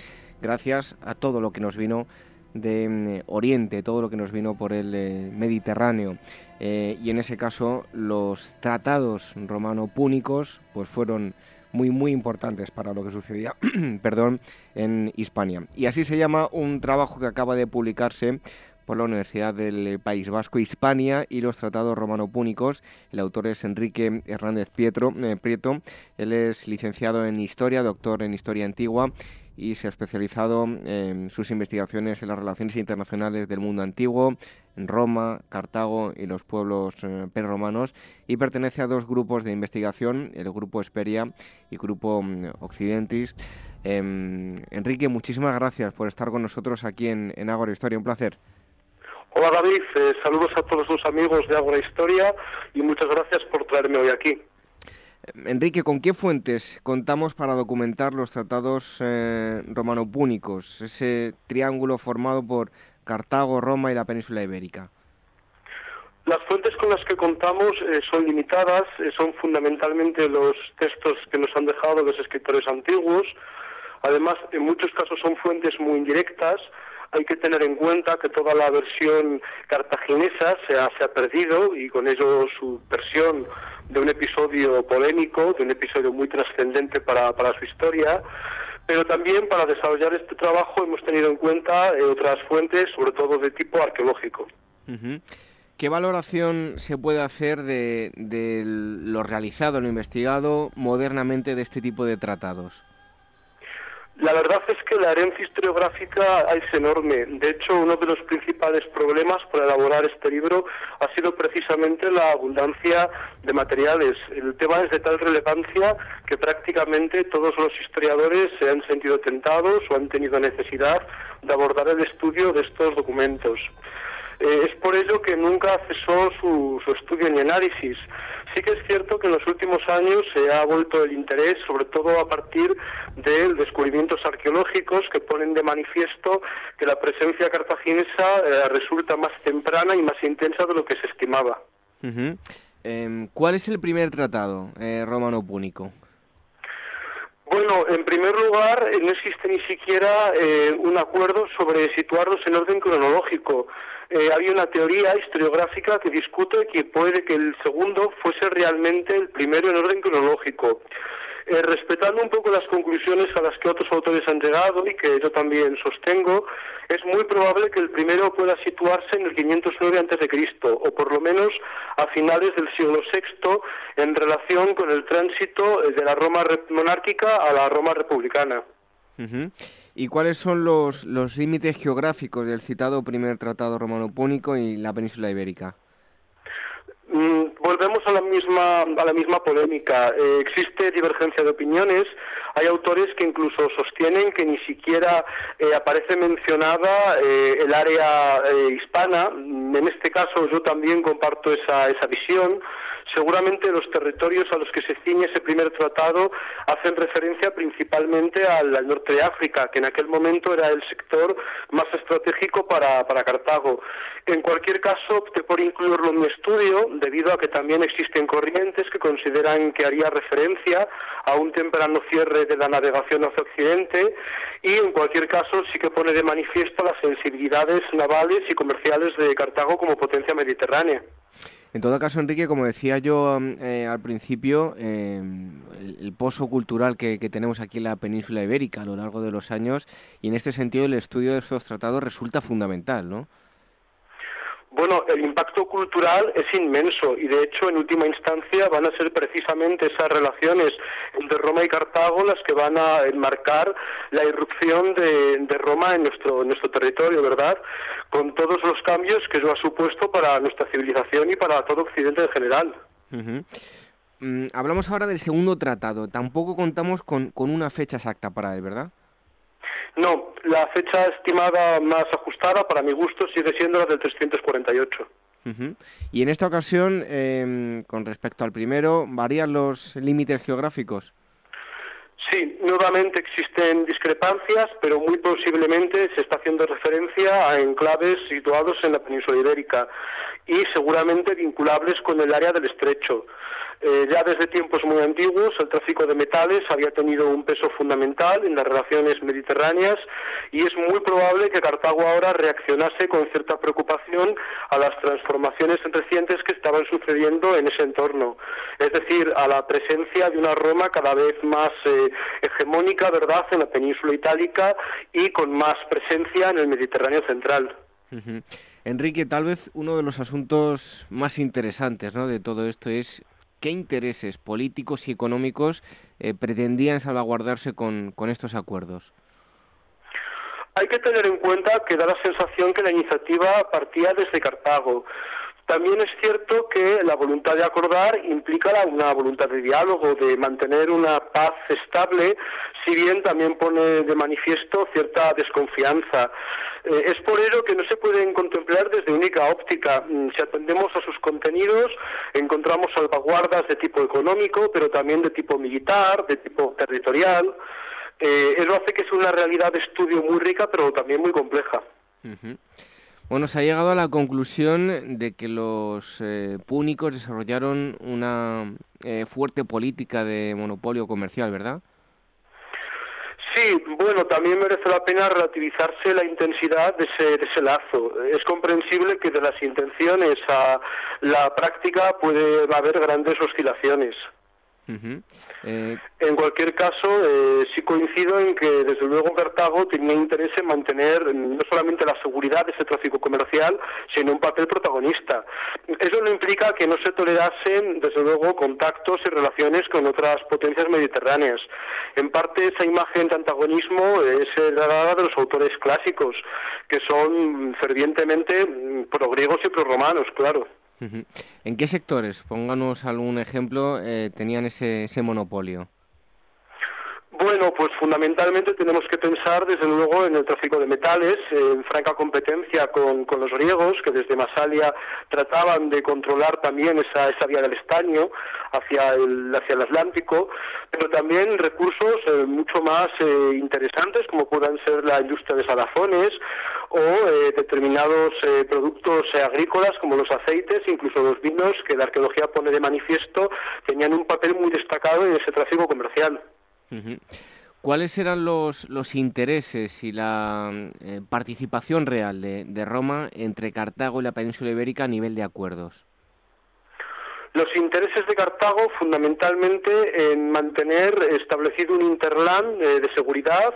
gracias a todo lo que nos vino de mm, Oriente, todo lo que nos vino por el eh, Mediterráneo. Eh, y en ese caso los tratados romano-púnicos pues fueron muy muy importantes para lo que sucedía <clears throat> perdón, en Hispania. Y así se llama un trabajo que acaba de publicarse por la Universidad del País Vasco, Hispania y los tratados romano-púnicos. El autor es Enrique Hernández Pietro, eh, Prieto. Él es licenciado en Historia, doctor en Historia Antigua y se ha especializado en sus investigaciones en las relaciones internacionales del mundo antiguo, en Roma, Cartago y los pueblos eh, prerromanos y pertenece a dos grupos de investigación, el grupo Esperia y grupo mm, Occidentis. Em, Enrique, muchísimas gracias por estar con nosotros aquí en, en Ágora Historia, un placer. Hola David, eh, saludos a todos los amigos de Ágora Historia y muchas gracias por traerme hoy aquí. Enrique, ¿con qué fuentes contamos para documentar los tratados eh, romano-púnicos, ese triángulo formado por Cartago, Roma y la península ibérica? Las fuentes con las que contamos eh, son limitadas, eh, son fundamentalmente los textos que nos han dejado los escritores antiguos. Además, en muchos casos son fuentes muy indirectas. Hay que tener en cuenta que toda la versión cartaginesa se ha, se ha perdido y con ello su versión de un episodio polémico, de un episodio muy trascendente para, para su historia, pero también para desarrollar este trabajo hemos tenido en cuenta eh, otras fuentes, sobre todo de tipo arqueológico. ¿Qué valoración se puede hacer de, de lo realizado, lo investigado modernamente de este tipo de tratados? La verdad es que la herencia historiográfica es enorme. De hecho, uno de los principales problemas para elaborar este libro ha sido precisamente la abundancia de materiales. El tema es de tal relevancia que prácticamente todos los historiadores se han sentido tentados o han tenido necesidad de abordar el estudio de estos documentos. Eh, es por ello que nunca cesó su, su estudio ni análisis. Sí que es cierto que en los últimos años se ha vuelto el interés, sobre todo a partir de descubrimientos arqueológicos que ponen de manifiesto que la presencia cartaginesa eh, resulta más temprana y más intensa de lo que se estimaba. Em, ¿Cuál es el primer tratado eh, romano-púnico? Bueno, en primer lugar, eh, no existe ni siquiera un acuerdo sobre situarlos en orden cronológico eh, había una teoría historiográfica que discute que puede que el segundo fuese realmente el primero en orden cronológico. Eh, respetando un poco las conclusiones a las que otros autores han llegado y que yo también sostengo, es muy probable que el primero pueda situarse en el 509 a.C., o por lo menos a finales del siglo VI, en relación con el tránsito de la Roma monárquica a la Roma republicana. ¿Y cuáles son los, los límites geográficos del citado primer tratado romano púnico y la península ibérica? Mm, volvemos a la misma a la misma polémica. Eh, existe divergencia de opiniones. Hay autores que incluso sostienen que ni siquiera eh, aparece mencionada eh, el área hispana. En este caso, yo también comparto esa esa visión. Seguramente los territorios a los que se ciñe ese primer tratado hacen referencia principalmente al, norte de África, que en aquel momento era el sector más estratégico para, para Cartago. En cualquier caso, opté por incluirlo en mi estudio, debido a que también existen corrientes que consideran que haría referencia a un temprano cierre de la navegación hacia Occidente y, en cualquier caso, sí que pone de manifiesto las sensibilidades navales y comerciales de Cartago como potencia mediterránea. En todo caso, Enrique, como decía yo mm, eh, al principio, em, el, pozo cultural que, tenemos aquí en la península ibérica a lo largo de los años, y en este sentido el estudio de estos tratados resulta fundamental, ¿no? Bueno, el impacto cultural es inmenso y de hecho en última instancia van a ser precisamente esas relaciones entre Roma y Cartago las que van a enmarcar la irrupción de, Roma en nuestro, nuestro territorio, ¿verdad? Con todos los cambios que eso ha supuesto para nuestra civilización y para todo Occidente en general. Mm, hablamos ahora del segundo tratado. Tampoco contamos con, con una fecha exacta para él, ¿verdad? No, la fecha estimada más ajustada para mi gusto sigue siendo la del 348. Y en esta ocasión, em, con respecto al primero, ¿varían los límites geográficos? Sí, nuevamente existen discrepancias, pero muy posiblemente se está haciendo referencia a enclaves situados en la península ibérica y seguramente vinculables con el área del estrecho. Eh, ya desde tiempos muy antiguos el tráfico de metales había tenido un peso fundamental en las relaciones mediterráneas y es muy probable que Cartago ahora reaccionase con cierta preocupación a las transformaciones recientes que estaban sucediendo en ese entorno. Es decir, a la presencia de una Roma cada vez más eh, hegemónica, ¿verdad?, en la península itálica y con más presencia en el Mediterráneo central. Enrique, tal vez uno de los asuntos más interesantes ¿no? de todo esto es qué intereses políticos y económicos eh, pretendían salvaguardarse con, estos acuerdos. Hay que tener en cuenta que da la sensación que la iniciativa partía desde Cartago. También es cierto que la voluntad de acordar implica una voluntad de diálogo, de mantener una paz estable, si bien también pone de manifiesto cierta desconfianza. Eh, es por ello que no se pueden contemplar desde única óptica. Mm, si atendemos a sus contenidos, encontramos salvaguardas de tipo económico, pero también de tipo militar, de tipo territorial. Eh, eso hace que es una realidad de estudio muy rica, pero también muy compleja. Bueno, se ha llegado a la conclusión de que los eh, púnicos desarrollaron una fuerte política de monopolio comercial, ¿verdad? Sí, bueno, también merece la pena relativizarse la intensidad de ese, de ese lazo. Es comprensible que de las intenciones a la práctica puede haber grandes oscilaciones. Eh, en cualquier caso, eh, sí coincido en que, desde luego, Cartago tenía interés en mantener no solamente la seguridad de ese tráfico comercial, sino un papel protagonista. Eso no implica que no se tolerasen, desde luego, contactos y relaciones con otras potencias mediterráneas. En parte, esa imagen de antagonismo es heredada de los autores clásicos, que son fervientemente pro-griegos y pro-romanos, claro. ¿En qué sectores, pónganos algún ejemplo, eh, tenían ese, ese monopolio? Bueno, pues fundamentalmente tenemos que pensar desde luego en el tráfico de metales, en franca competencia con, los griegos, que desde Masalia trataban de controlar también esa, esa vía del estaño hacia el, el Atlántico, pero también recursos eh, mucho más eh, interesantes como puedan ser la industria de salazones o eh, determinados productos agrícolas como los aceites, incluso los vinos, que la arqueología pone de manifiesto, tenían un papel muy destacado en ese tráfico comercial. ¿Cuáles eran los, los intereses y la eh, participación real de, Roma entre Cartago y la península ibérica a nivel de acuerdos? Los intereses de Cartago fundamentalmente en mantener establecido un interland eh, de seguridad,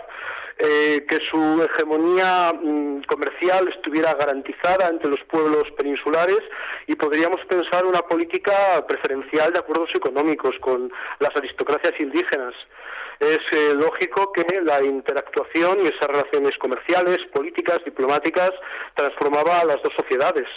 eh, que su hegemonía mm, comercial estuviera garantizada entre los pueblos peninsulares y podríamos pensar una política preferencial de acuerdos económicos con las aristocracias indígenas es eh, lógico que la interactuación y esas relaciones comerciales, políticas, diplomáticas transformaba a las dos sociedades.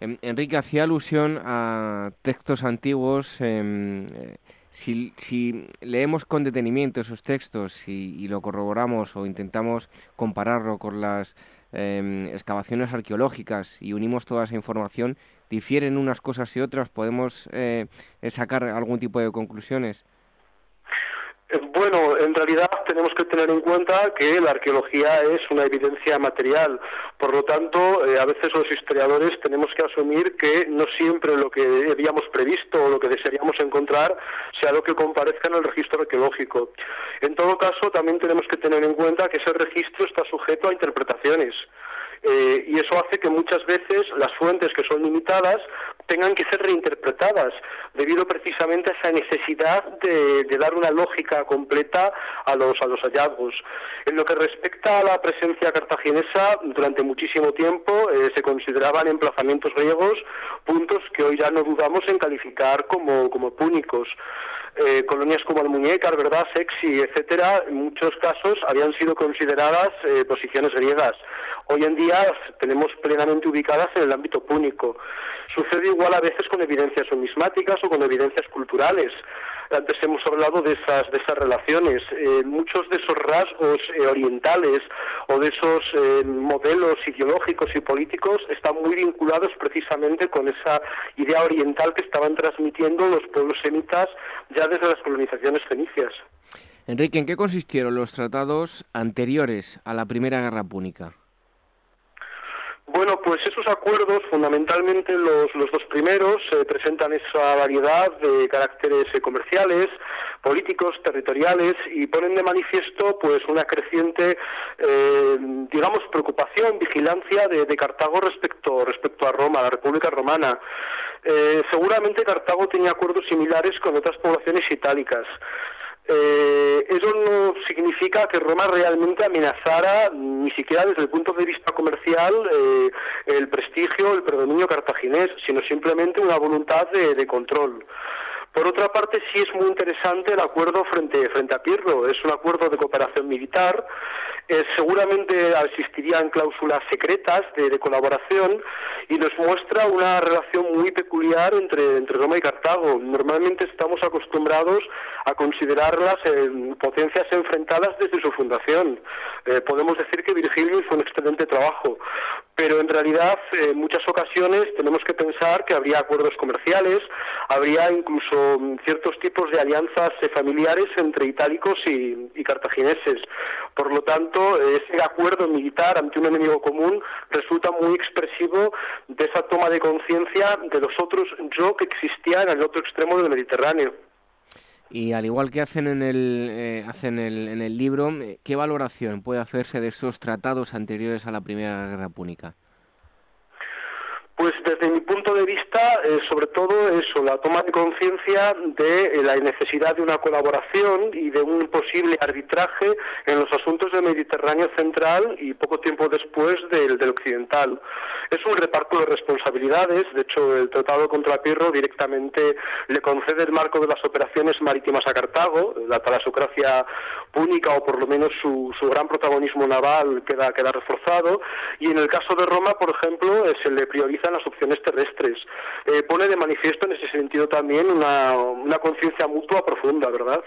Enrique hacía alusión a textos antiguos. Em, eh, si, leemos con detenimiento esos textos y, lo corroboramos o intentamos compararlo con las em, excavaciones arqueológicas y unimos toda esa información, difieren unas cosas y otras, podemos eh, sacar algún tipo de conclusiones. Eh, bueno, en realidad tenemos que tener en cuenta que la arqueología es una evidencia material. Por lo tanto, eh, a veces los historiadores tenemos que asumir que no siempre lo que habíamos previsto o lo que desearíamos encontrar sea lo que comparezca en el registro arqueológico. En todo caso, también tenemos que tener en cuenta que ese registro está sujeto a interpretaciones. Eh, y eso hace que muchas veces las fuentes que son limitadas tengan que ser reinterpretadas debido precisamente a esa necesidad de, dar una lógica completa a los, a los hallazgos. En lo que respecta a la presencia cartaginesa, durante muchísimo tiempo eh, se consideraban emplazamientos griegos puntos que hoy ya no dudamos en calificar como, como púnicos. Eh, colonias como Almuñécar, ¿verdad? Sexy, etcétera, en muchos casos habían sido consideradas posiciones griegas hoy en día tenemos plenamente ubicadas en el ámbito púnico. Sucede igual a veces con evidencias numismáticas o con evidencias culturales. Antes hemos hablado de esas, de esas relaciones. Eh, muchos de esos rasgos eh, orientales o de esos eh, modelos ideológicos y políticos están muy vinculados precisamente con esa idea oriental que estaban transmitiendo los pueblos semitas ya desde las colonizaciones fenicias. Enrique, ¿en qué consistieron los tratados anteriores a la Primera Guerra Púnica? Bueno, pues esos acuerdos, fundamentalmente los, dos primeros, eh, presentan esa variedad de caracteres eh, comerciales, políticos, territoriales y ponen de manifiesto pues una creciente, eh, digamos, preocupación, vigilancia de, Cartago respecto, respecto a Roma, la República Romana. seguramente Cartago tenía acuerdos similares con otras poblaciones itálicas. Eh, eso no significa que Roma realmente amenazara, ni siquiera desde el punto de vista comercial, eh, el prestigio, el predominio cartaginés, sino simplemente una voluntad de, control. Por otra parte, sí es muy interesante el acuerdo frente, a Pirro. Es un acuerdo de cooperación militar eh, seguramente existirían cláusulas secretas de, colaboración y nos muestra una relación muy peculiar entre, Roma y Cartago. Normalmente estamos acostumbrados a considerarlas potencias enfrentadas desde su fundación. Eh, podemos decir que Virgilio hizo un excelente trabajo, pero en realidad en muchas ocasiones tenemos que pensar que habría acuerdos comerciales, habría incluso mm, ciertos tipos de alianzas eh, familiares entre itálicos y, y cartagineses. Por lo tanto, ese acuerdo militar ante un enemigo común resulta muy expresivo de esa toma de conciencia de los otros yo que existía en el otro extremo del Mediterráneo. Y al igual que hacen en el, eh, hacen en el libro, ¿qué valoración puede hacerse de esos tratados anteriores a la Primera Guerra Púnica? Pues desde mi punto de vista, eh, sobre todo eso, la toma de conciencia de eh, la necesidad de una colaboración y de un posible arbitraje en los asuntos del Mediterráneo central y poco tiempo después del, del occidental. Es un reparto de responsabilidades, de hecho el Tratado contra Pirro directamente le concede el marco de las operaciones marítimas a Cartago, la talasocracia púnica o por lo menos su, su gran protagonismo naval queda, queda reforzado, y en el caso de Roma, por ejemplo, se le prioriza las opciones terrestres. Eh, pone de manifiesto en ese sentido también una, una conciencia mutua profunda, ¿verdad?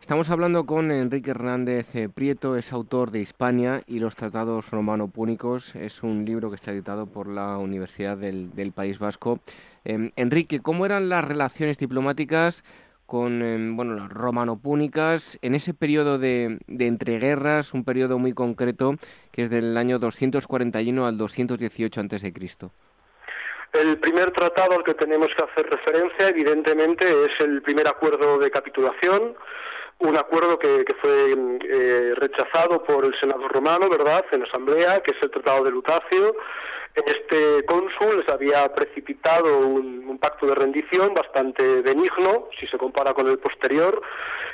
Estamos hablando con Enrique Hernández eh, Prieto, es autor de Hispania y los tratados romano-púnicos. Es un libro que está editado por la Universidad del, del País Vasco. Em, Enrique, ¿cómo eran las relaciones diplomáticas con em, bueno, las romano-púnicas en ese periodo de, de, entreguerras, un periodo muy concreto que es del año 241 al 218 a.C.? El primer tratado al que tenemos que hacer referencia, evidentemente, es el primer acuerdo de capitulación un acuerdo que, fue eh, rechazado por el Senado romano, ¿verdad?, en asamblea, que es el Tratado de Lutacio. Este cónsul les había precipitado un, pacto de rendición bastante benigno, si se compara con el posterior,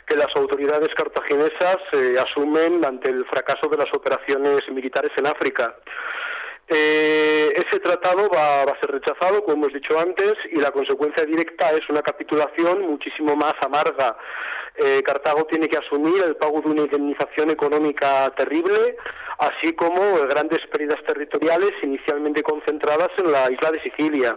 que las autoridades cartaginesas eh, asumen ante el fracaso de las operaciones militares en África. Eh, ese tratado va, a ser rechazado, como hemos dicho antes, y la consecuencia directa es una capitulación muchísimo más amarga. Eh, Cartago tiene que asumir el pago de una indemnización económica terrible, así como grandes pérdidas territoriales inicialmente concentradas en la isla de Sicilia.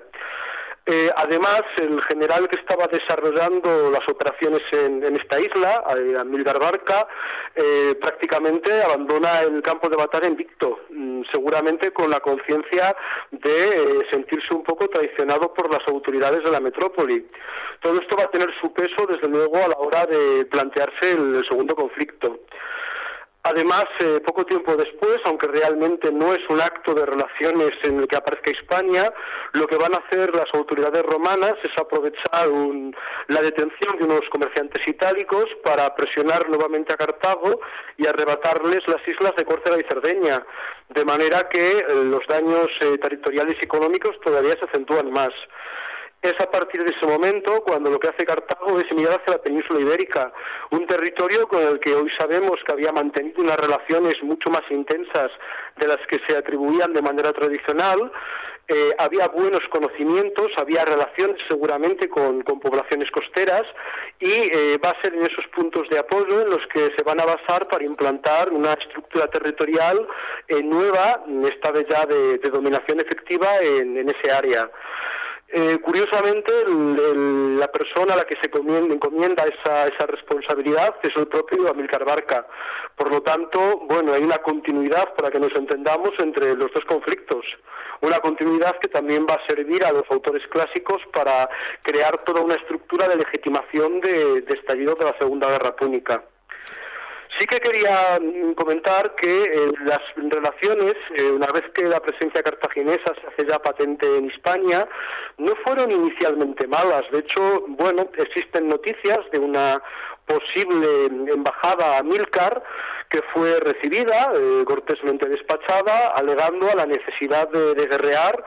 Eh, además, el general que estaba desarrollando las operaciones en, esta isla, eh, Amilcar Barca, eh, prácticamente abandona el campo de batalla invicto, mm, seguramente con la conciencia de sentirse un poco traicionado por las autoridades de la metrópoli. Todo esto va a tener su peso, desde luego, a la hora de plantearse el segundo conflicto. Además, eh, poco tiempo después, aunque realmente no es un acto de relaciones en el que aparezca España, lo que van a hacer las autoridades romanas es aprovechar la detención de unos comerciantes itálicos para presionar nuevamente a Cartago y arrebatarles las islas de Córcega y Cerdeña, de manera que eh, los daños eh, territoriales y económicos todavía se acentúan más. Es a partir de ese momento cuando lo que hace Cartago es mirar hacia la península ibérica, un territorio con el que hoy sabemos que había mantenido unas relaciones mucho más intensas de las que se atribuían de manera tradicional. Eh, había buenos conocimientos, había relaciones seguramente con, poblaciones costeras y eh, va a ser en esos puntos de apoyo en los que se van a basar para implantar una estructura territorial eh, nueva, esta vez ya de, dominación efectiva en ese área. Eh, curiosamente, la persona a la que se encomienda esa, esa responsabilidad es el propio Amilcar Barca. Por lo tanto, bueno, hay una continuidad, para que nos entendamos, entre los dos conflictos. Una continuidad que también va a servir a los autores clásicos para crear toda una estructura de legitimación de, de estallido de la Segunda Guerra Púnica. Sí que quería mm, comentar que eh, las relaciones, eh, una vez que la presencia cartaginesa se hace ya patente en España, no fueron inicialmente malas. De hecho, bueno, existen noticias de una posible embajada a Milcar que fue recibida, eh, cortésmente despachada, alegando a la necesidad de, guerrear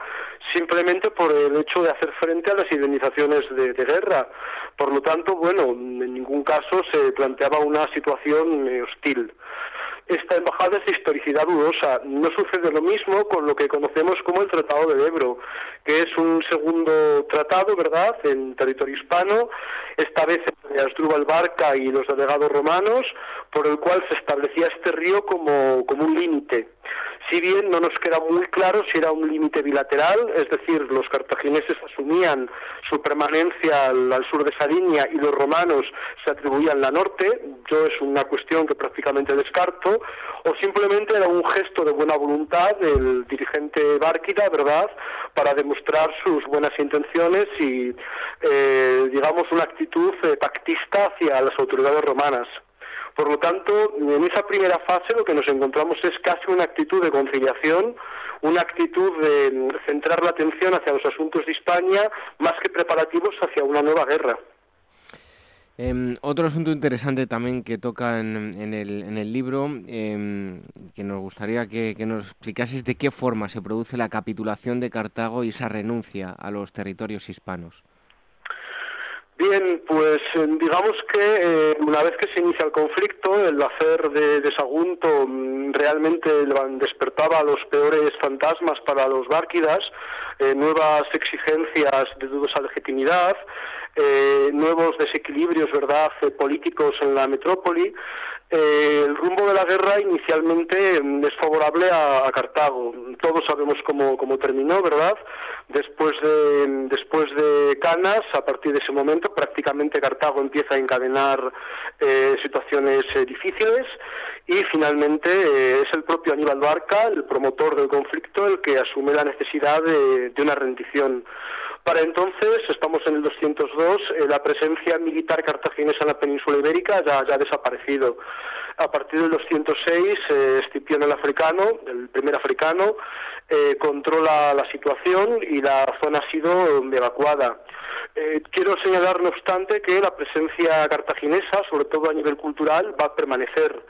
simplemente por el hecho de hacer frente a las indemnizaciones de, guerra. Por lo tanto, bueno, en ningún caso se planteaba una situación eh, hostil esta embajada es historicidad dudosa. No sucede lo mismo con lo que conocemos como el Tratado de Ebro, que es un segundo tratado, ¿verdad?, en territorio hispano, esta vez entre Asdrúbal Barca y los delegados romanos, por el cual se establecía este río como, como un límite si bien no nos queda muy claro si era un límite bilateral, es decir, los cartagineses asumían su permanencia al, sur de línea y los romanos se atribuían la norte, yo es una cuestión que prácticamente descarto, o simplemente era un gesto de buena voluntad del dirigente Bárquida, ¿verdad?, para demostrar sus buenas intenciones y, eh, digamos, una actitud eh, pactista hacia las autoridades romanas. Por lo tanto, en esa primera fase lo que nos encontramos es casi una actitud de conciliación, una actitud de centrar la atención hacia los asuntos de España más que preparativos hacia una nueva guerra. Em, otro asunto interesante también que toca en, el, libro, em, que nos gustaría que, que, nos explicases de qué forma se produce la capitulación de Cartago y esa renuncia a los territorios hispanos. Bien, pues eh, digamos que eh, una vez que se inicia el conflicto, el hacer de, Sagunto mm, realmente despertaba los peores fantasmas para los bárquidas, eh, nuevas exigencias de dudosa legitimidad, nuevos desequilibrios, verdad, políticos en la metrópoli, eh, el rumbo de la guerra inicialmente mm, es favorable a, Cartago. Todos sabemos cómo, cómo, terminó, ¿verdad? Después de, mm, después de Canas, a partir de ese momento, prácticamente Cartago empieza a encadenar eh, situaciones eh, difíciles y finalmente es el propio Aníbal Barca, el promotor del conflicto, el que asume la necesidad de, de una rendición. Para entonces, estamos en el 202, eh, la presencia militar cartaginesa en la península ibérica ya, ha desaparecido. A partir del 206, eh, Escipión el africano, el primer africano, eh, controla la situación y la zona ha sido evacuada. Eh, quiero señalar, no obstante, que la presencia cartaginesa, sobre todo a nivel cultural, va a permanecer.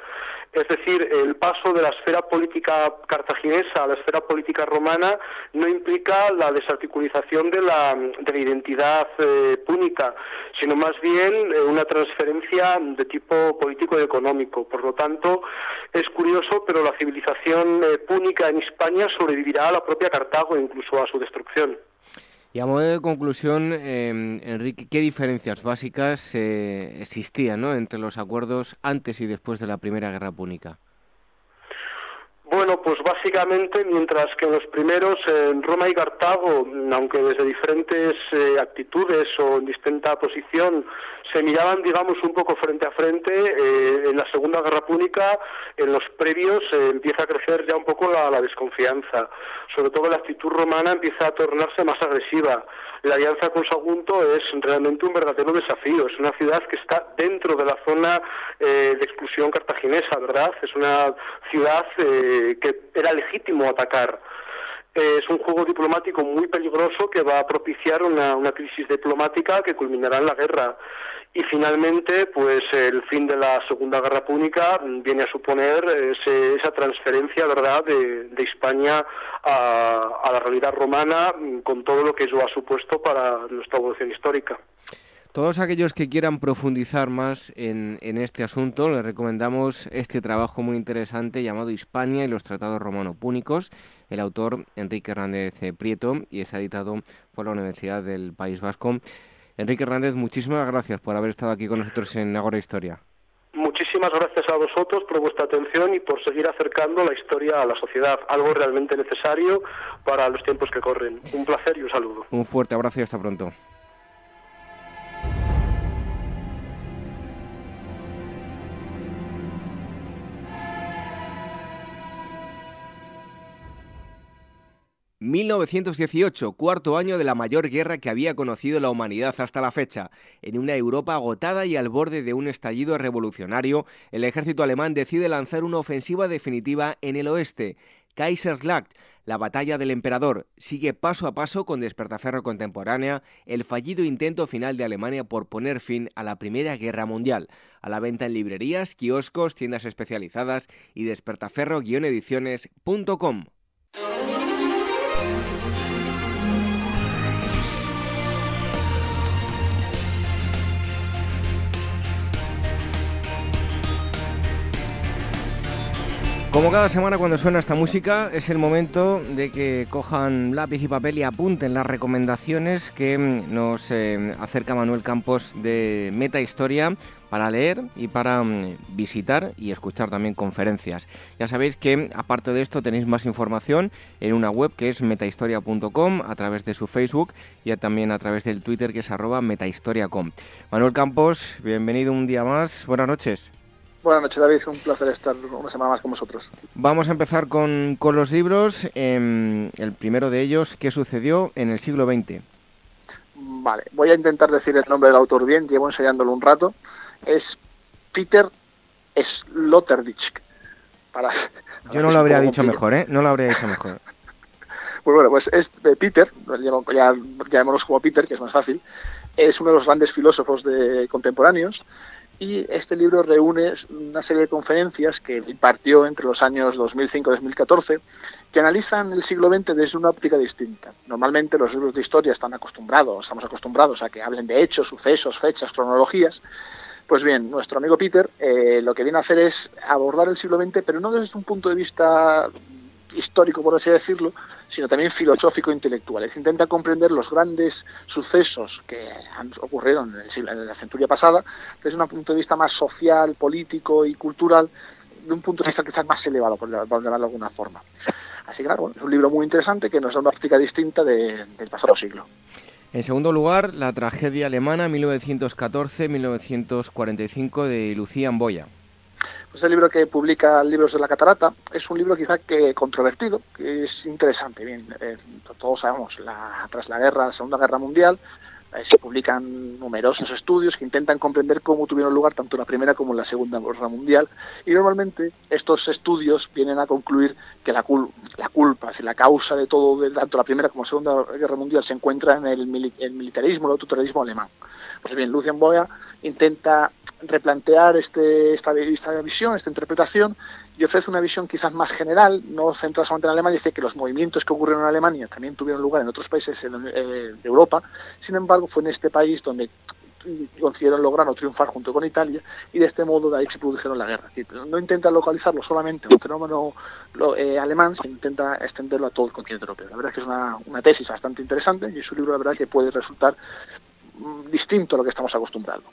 Es decir, el paso de la esfera política cartaginesa a la esfera política romana no implica la desarticulización de la, identidad eh, púnica, sino más bien eh, una transferencia de tipo político y económico. Por lo tanto, es curioso, pero la civilización eh, púnica en España sobrevivirá a la propia Cartago, incluso a su destrucción. Y a modo de conclusión, em, Enrique, ¿qué diferencias básicas eh, existían entre los acuerdos antes y después de la Primera Guerra Púnica? Bueno, pues básicamente, mientras que en los primeros, en Roma y Cartago, aunque desde diferentes eh, actitudes o en distinta posición, se miraban, digamos, un poco frente a frente, eh, en la Segunda Guerra Púnica, en los previos, eh, empieza a crecer ya un poco la, desconfianza. Sobre todo la actitud romana empieza a tornarse más agresiva la alianza con Sagunto es realmente un verdadero desafío. Es una ciudad que está dentro de la zona eh, de exclusión cartaginesa, ¿verdad? Es una ciudad eh, que era legítimo atacar. Es un juego diplomático muy peligroso que va a propiciar una, una crisis diplomática que culminará en la guerra y finalmente pues el fin de la Segunda Guerra Púnica viene a suponer esa transferencia verdad de, España a, la realidad romana con todo lo que eso ha supuesto para nuestra evolución histórica. Todos aquellos que quieran profundizar más en, en, este asunto, les recomendamos este trabajo muy interesante llamado Hispania y los tratados romano-púnicos. El autor Enrique Hernández Prieto y es editado por la Universidad del País Vasco. Enrique Hernández, muchísimas gracias por haber estado aquí con nosotros en Agora Historia. Muchísimas gracias a vosotros por vuestra atención y por seguir acercando la historia a la sociedad, algo realmente necesario para los tiempos que corren. Un placer y un saludo. Un fuerte abrazo y hasta pronto. 1918, cuarto año de la mayor guerra que había conocido la humanidad hasta la fecha. En una Europa agotada y al borde de un estallido revolucionario, el ejército alemán decide lanzar una ofensiva definitiva en el oeste. Kaiserslacht, la batalla del emperador, sigue paso a paso con Despertaferro contemporánea, el fallido intento final de Alemania por poner fin a la Primera Guerra Mundial. A la venta en librerías, kioscos, tiendas especializadas y despertaferro-ediciones.com. Como cada semana cuando suena esta música es el momento de que cojan lápiz y papel y apunten las recomendaciones que mm, nos eh, acerca Manuel Campos de Meta Historia para leer y para mm, visitar y escuchar también conferencias. Ya sabéis que aparte de esto tenéis más información en una web que es metahistoria.com a través de su Facebook y también a través del Twitter que es arroba metahistoria.com. Manuel Campos, bienvenido un día más. Buenas noches. Buenas noches, David. Un placer estar una semana más con vosotros. Vamos a empezar con, con los libros. Em, el primero de ellos, ¿qué sucedió en el siglo XX? Vale, voy a intentar decir el nombre del autor bien, llevo enseñándolo un rato. Es Peter Sloterdijk. Para, Yo no lo <laughs> habría dicho mejor, ¿eh? No lo habría dicho mejor. <laughs> pues bueno, pues es de Peter, ya llamémoslo como Peter, que es más fácil. Es uno de los grandes filósofos de contemporáneos y este libro reúne una serie de conferencias que impartió entre los años 2005 y 2014 que analizan el siglo XX desde una óptica distinta. Normalmente los libros de historia están acostumbrados, estamos acostumbrados a que hablen de hechos, sucesos, fechas, cronologías. Pues bien, nuestro amigo Peter eh, lo que viene a hacer es abordar el siglo XX, pero no desde un punto de vista histórico, por así decirlo, sino también filosófico e intelectual. intenta comprender los grandes sucesos que han ocurrido en, en la centuria pasada desde un punto de vista más social, político y cultural, de un punto de vista quizás más elevado, por llamarlo de alguna forma. Así que, claro, es un libro muy interesante que nos da una óptica distinta del pasado siglo. En segundo lugar, la tragedia alemana 1914-1945 de Lucía Amboya. El libro que publica Libros de la Catarata es un libro quizá que controvertido, que es interesante. Bien, eh, todos sabemos, la, tras la guerra, la Segunda Guerra Mundial, Eh, se publican numerosos estudios que intentan comprender cómo tuvieron lugar tanto la Primera como la Segunda Guerra Mundial y normalmente estos estudios vienen a concluir que la, la culpa, si la causa de todo, de tanto la Primera como la Segunda Guerra Mundial se encuentra en el, militarismo, el autoritarismo alemán. Pues bien, Lucian Boya intenta replantear este, esta, visión, esta interpretación y ofrece una visión quizás más general, no centrada solamente en Alemania, dice que los movimientos que ocurrieron en Alemania también tuvieron lugar en otros países eh, de Europa, sin embargo fue en este país donde consiguieron lograr o triunfar junto con Italia y de este modo de ahí se produjeron la guerra. No intenta localizarlo solamente en un fenómeno eh, alemán, sino intenta extenderlo a todo el continente europeo. La verdad es que es una, una tesis bastante interesante y es un libro, la verdad, que puede resultar distinto a lo que estamos acostumbrados.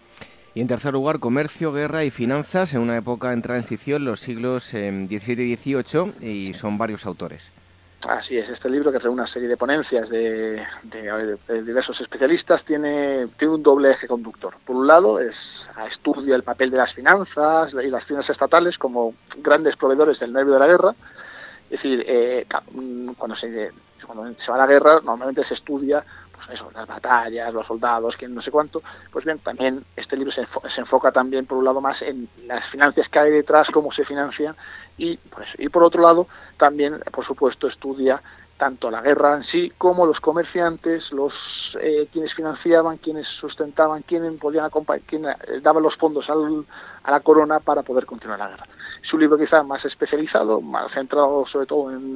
Y en tercer lugar, comercio, guerra y finanzas en una época en transición, los siglos XVII y XVIII, y son varios autores. Así es, este libro que reúne una serie de ponencias de, diversos especialistas tiene, tiene un doble eje conductor. Por un lado, es estudia el papel de las finanzas y las finanzas estatales como grandes proveedores del nervio de la guerra. Es decir, eh, cuando, se, cuando se va a la guerra, normalmente se estudia eso, las batallas, los soldados, quién no sé cuánto, pues bien, también este libro se, enfoca también por un lado más en las finanzas que hay detrás, cómo se financian y pues y por otro lado también por supuesto estudia tanto la guerra en sí como los comerciantes, los eh, quienes financiaban, quienes sustentaban, quienes podían quienes eh, daban los fondos a la corona para poder continuar la guerra. Es un libro quizá más especializado, más centrado sobre todo en,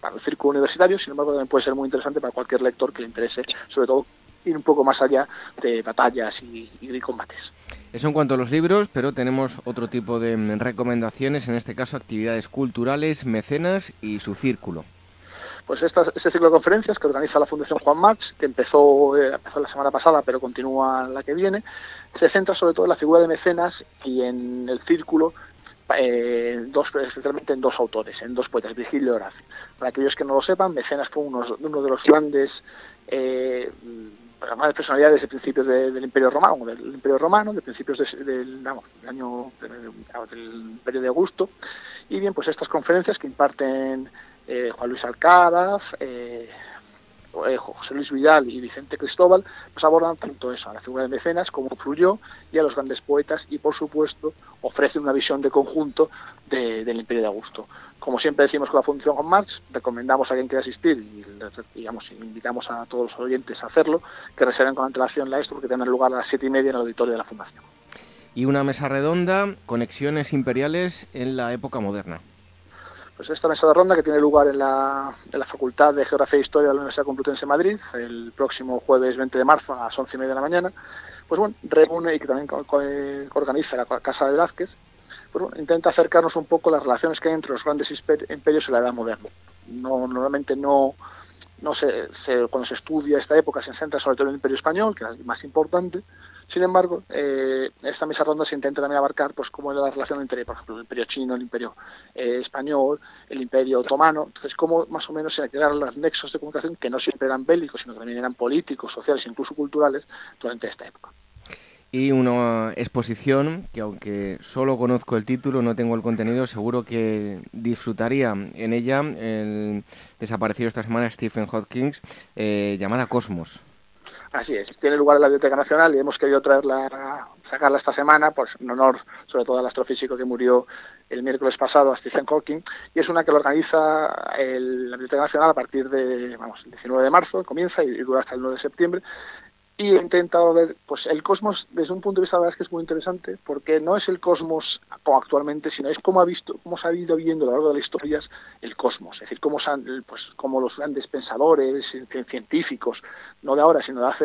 para el círculo universitario, sin embargo también puede ser muy interesante para cualquier lector que le interese, sobre todo ir un poco más allá de batallas y, y combates. Eso en cuanto a los libros, pero tenemos otro tipo de recomendaciones, en este caso actividades culturales, mecenas y su círculo. Pues esta, este ciclo de conferencias que organiza la Fundación Juan Marx, que empezó, eh, empezó la semana pasada, pero continúa la que viene, se centra sobre todo en la figura de mecenas y en el círculo eh, dos, especialmente en dos autores, en dos poetas, Virgilio y Horacio. Para aquellos que no lo sepan, Mecenas fue uno, de los grandes eh, grandes personalidades de principios del Imperio Romano, del Imperio Romano, de principios del, año del, Imperio de Augusto. Y bien, pues estas conferencias que imparten eh, Juan Luis Alcaraz, eh, eh, José Luis Vidal y Vicente Cristóbal, pues abordan tanto eso, a la figura de mecenas, como fluyó, y a los grandes poetas, y por supuesto ofrecen una visión de conjunto del Imperio de Augusto. Como siempre decimos con la Fundación Juan Marx, recomendamos a quien quiera asistir y invitamos a todos los oyentes a hacerlo, que reserven con antelación la esto porque tendrá lugar a las siete y media en el auditorio de la Fundación. Y una mesa redonda, conexiones imperiales en la época moderna. Pues esta mesa de ronda que tiene lugar en la, Facultad de Geografía e Historia de la Universidad Complutense de Madrid el próximo jueves 20 de marzo a las 11 y media de la mañana, pues bueno, reúne y que también organiza la Casa de Velázquez, pues intenta acercarnos un poco a las relaciones que hay entre los grandes imperios y la edad moderna. No, normalmente no, no se, cuando se estudia esta época se centra sobre todo en el imperio español, que es el más importante, sin embargo, eh, esta mesa ronda se intenta también abarcar pues cómo era la relación entre, por ejemplo, el imperio chino, el imperio eh, español, el imperio otomano, entonces cómo más o menos se crearon los nexos de comunicación que no siempre eran bélicos, sino también eran políticos, sociales, incluso culturales durante esta época y una exposición que aunque solo conozco el título, no tengo el contenido, seguro que disfrutaría en ella el desaparecido esta semana Stephen Hawking, eh, llamada Cosmos. Así es, tiene lugar en la Biblioteca Nacional y hemos querido traerla, sacarla esta semana, pues en honor sobre todo al astrofísico que murió el miércoles pasado, a Stephen Hawking, y es una que lo organiza la Biblioteca Nacional a partir de, vamos, el 19 de marzo, comienza y, dura hasta el 9 de septiembre, y he intentado ver pues el cosmos desde un punto de vista verdad es que es muy interesante porque no es el cosmos como actualmente sino es cómo ha visto cómo se ha ido viendo a lo largo de las historias el cosmos. Es decir cómo pues cómo los grandes pensadores científicos no de ahora sino de hace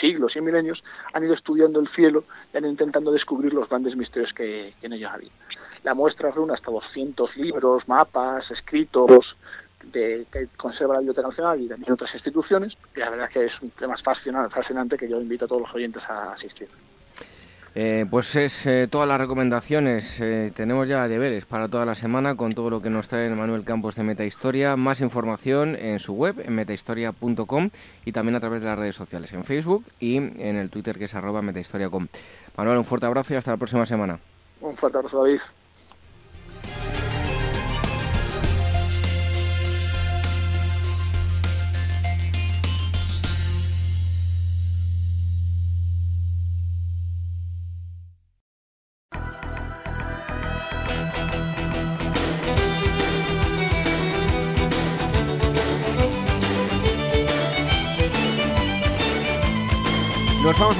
siglos y milenios han ido estudiando el cielo y han ido intentando descubrir los grandes misterios que, que en ellos había. La muestra reúne hasta 200 libros mapas escritos de, que conserva la Biblioteca Nacional y también otras instituciones, y la verdad es que es un tema fascinante, fascinante que yo invito a todos los oyentes a asistir. Eh, pues es eh, todas las recomendaciones. Eh, tenemos ya deberes para toda la semana con todo lo que nos trae Manuel Campos de Metahistoria. Más información en su web, en metahistoria.com y también a través de las redes sociales, en Facebook y en el Twitter que es arroba metahistoria.com. Manuel, un fuerte abrazo y hasta la próxima semana. Un fuerte abrazo, David.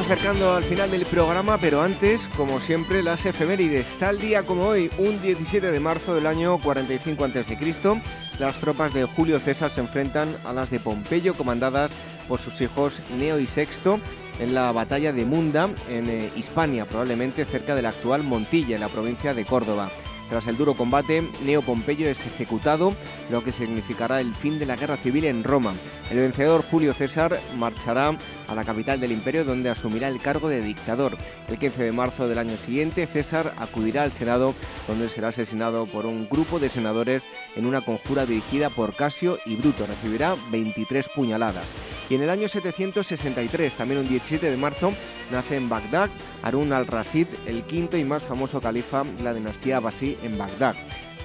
Acercando al final del programa, pero antes, como siempre, las efemérides. Tal día como hoy, un 17 de marzo del año 45 a.C., las tropas de Julio César se enfrentan a las de Pompeyo, comandadas por sus hijos Neo y Sexto, en la batalla de Munda, en eh, Hispania, probablemente cerca de la actual Montilla, en la provincia de Córdoba. Tras el duro combate, Neo Pompeyo es ejecutado, lo que significará el fin de la guerra civil en Roma. El vencedor Julio César marchará a la capital del imperio donde asumirá el cargo de dictador. El 15 de marzo del año siguiente, César acudirá al Senado donde será asesinado por un grupo de senadores en una conjura dirigida por Casio y Bruto. Recibirá 23 puñaladas. Y en el año 763, también un 17 de marzo, nace en Bagdad Harun al-Rashid, el quinto y más famoso califa de la dinastía Abasí en Bagdad.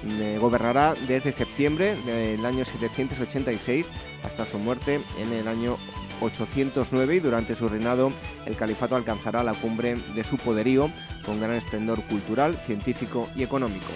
Eh, gobernará desde septiembre del año 786 hasta su muerte en el año 809 y durante su reinado el califato alcanzará la cumbre de su poderío con gran esplendor cultural, científico y económico.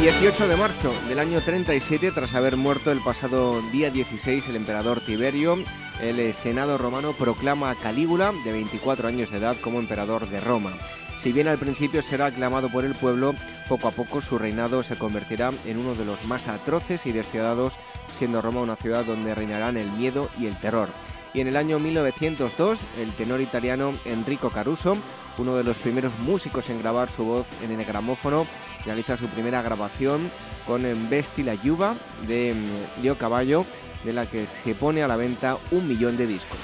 18 de marzo del año 37, tras haber muerto el pasado día 16 el emperador Tiberio, el Senado romano proclama a Calígula, de 24 años de edad, como emperador de Roma. Si bien al principio será aclamado por el pueblo, poco a poco su reinado se convertirá en uno de los más atroces y despiadados, siendo Roma una ciudad donde reinarán el miedo y el terror. Y en el año 1902, el tenor italiano Enrico Caruso, uno de los primeros músicos en grabar su voz en el gramófono, realiza su primera grabación con Vesti la Yuba de mm, Leo Caballo, de la que se pone a la venta un millón de discos.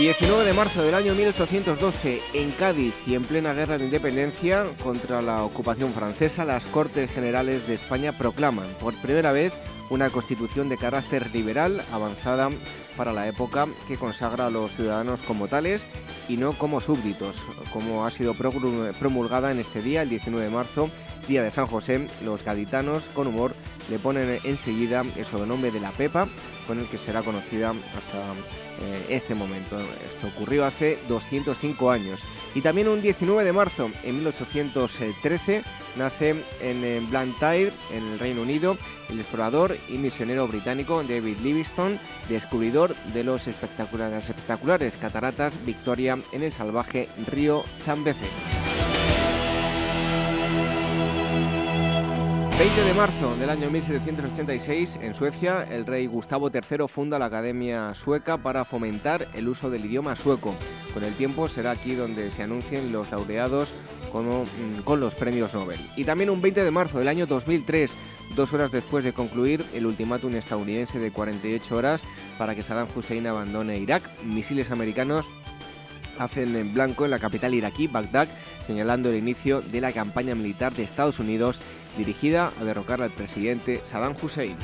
19 de marzo del año 1812, en Cádiz y en plena guerra de independencia contra la ocupación francesa, las Cortes Generales de España proclaman por primera vez una constitución de carácter liberal avanzada para la época que consagra a los ciudadanos como tales y no como súbditos, como ha sido promulgada en este día, el 19 de marzo, día de San José. Los gaditanos, con humor, le ponen enseguida el sobrenombre de la Pepa, con el que será conocida hasta eh, este momento. Esto ocurrió hace 205 años. Y también un 19 de marzo, en 1813, nace en Blantyre, en el Reino Unido, el explorador y misionero británico David Livingstone, descubridor de los espectaculares, espectaculares cataratas Victoria en el salvaje río Zambeze. 20 de marzo del año 1786, en Suecia, el rey Gustavo III funda la Academia Sueca para fomentar el uso del idioma sueco. Con el tiempo será aquí donde se anuncien los laureados mm, con los premios Nobel. Y también un 20 de marzo del año 2003, dos horas después de concluir el ultimátum estadounidense de 48 horas para que Saddam Hussein abandone Irak, misiles americanos hacen en blanco en la capital iraquí, Bagdad, señalando el inicio de la campaña militar de Estados Unidos dirigida a derrocar al presidente Saddam Hussein.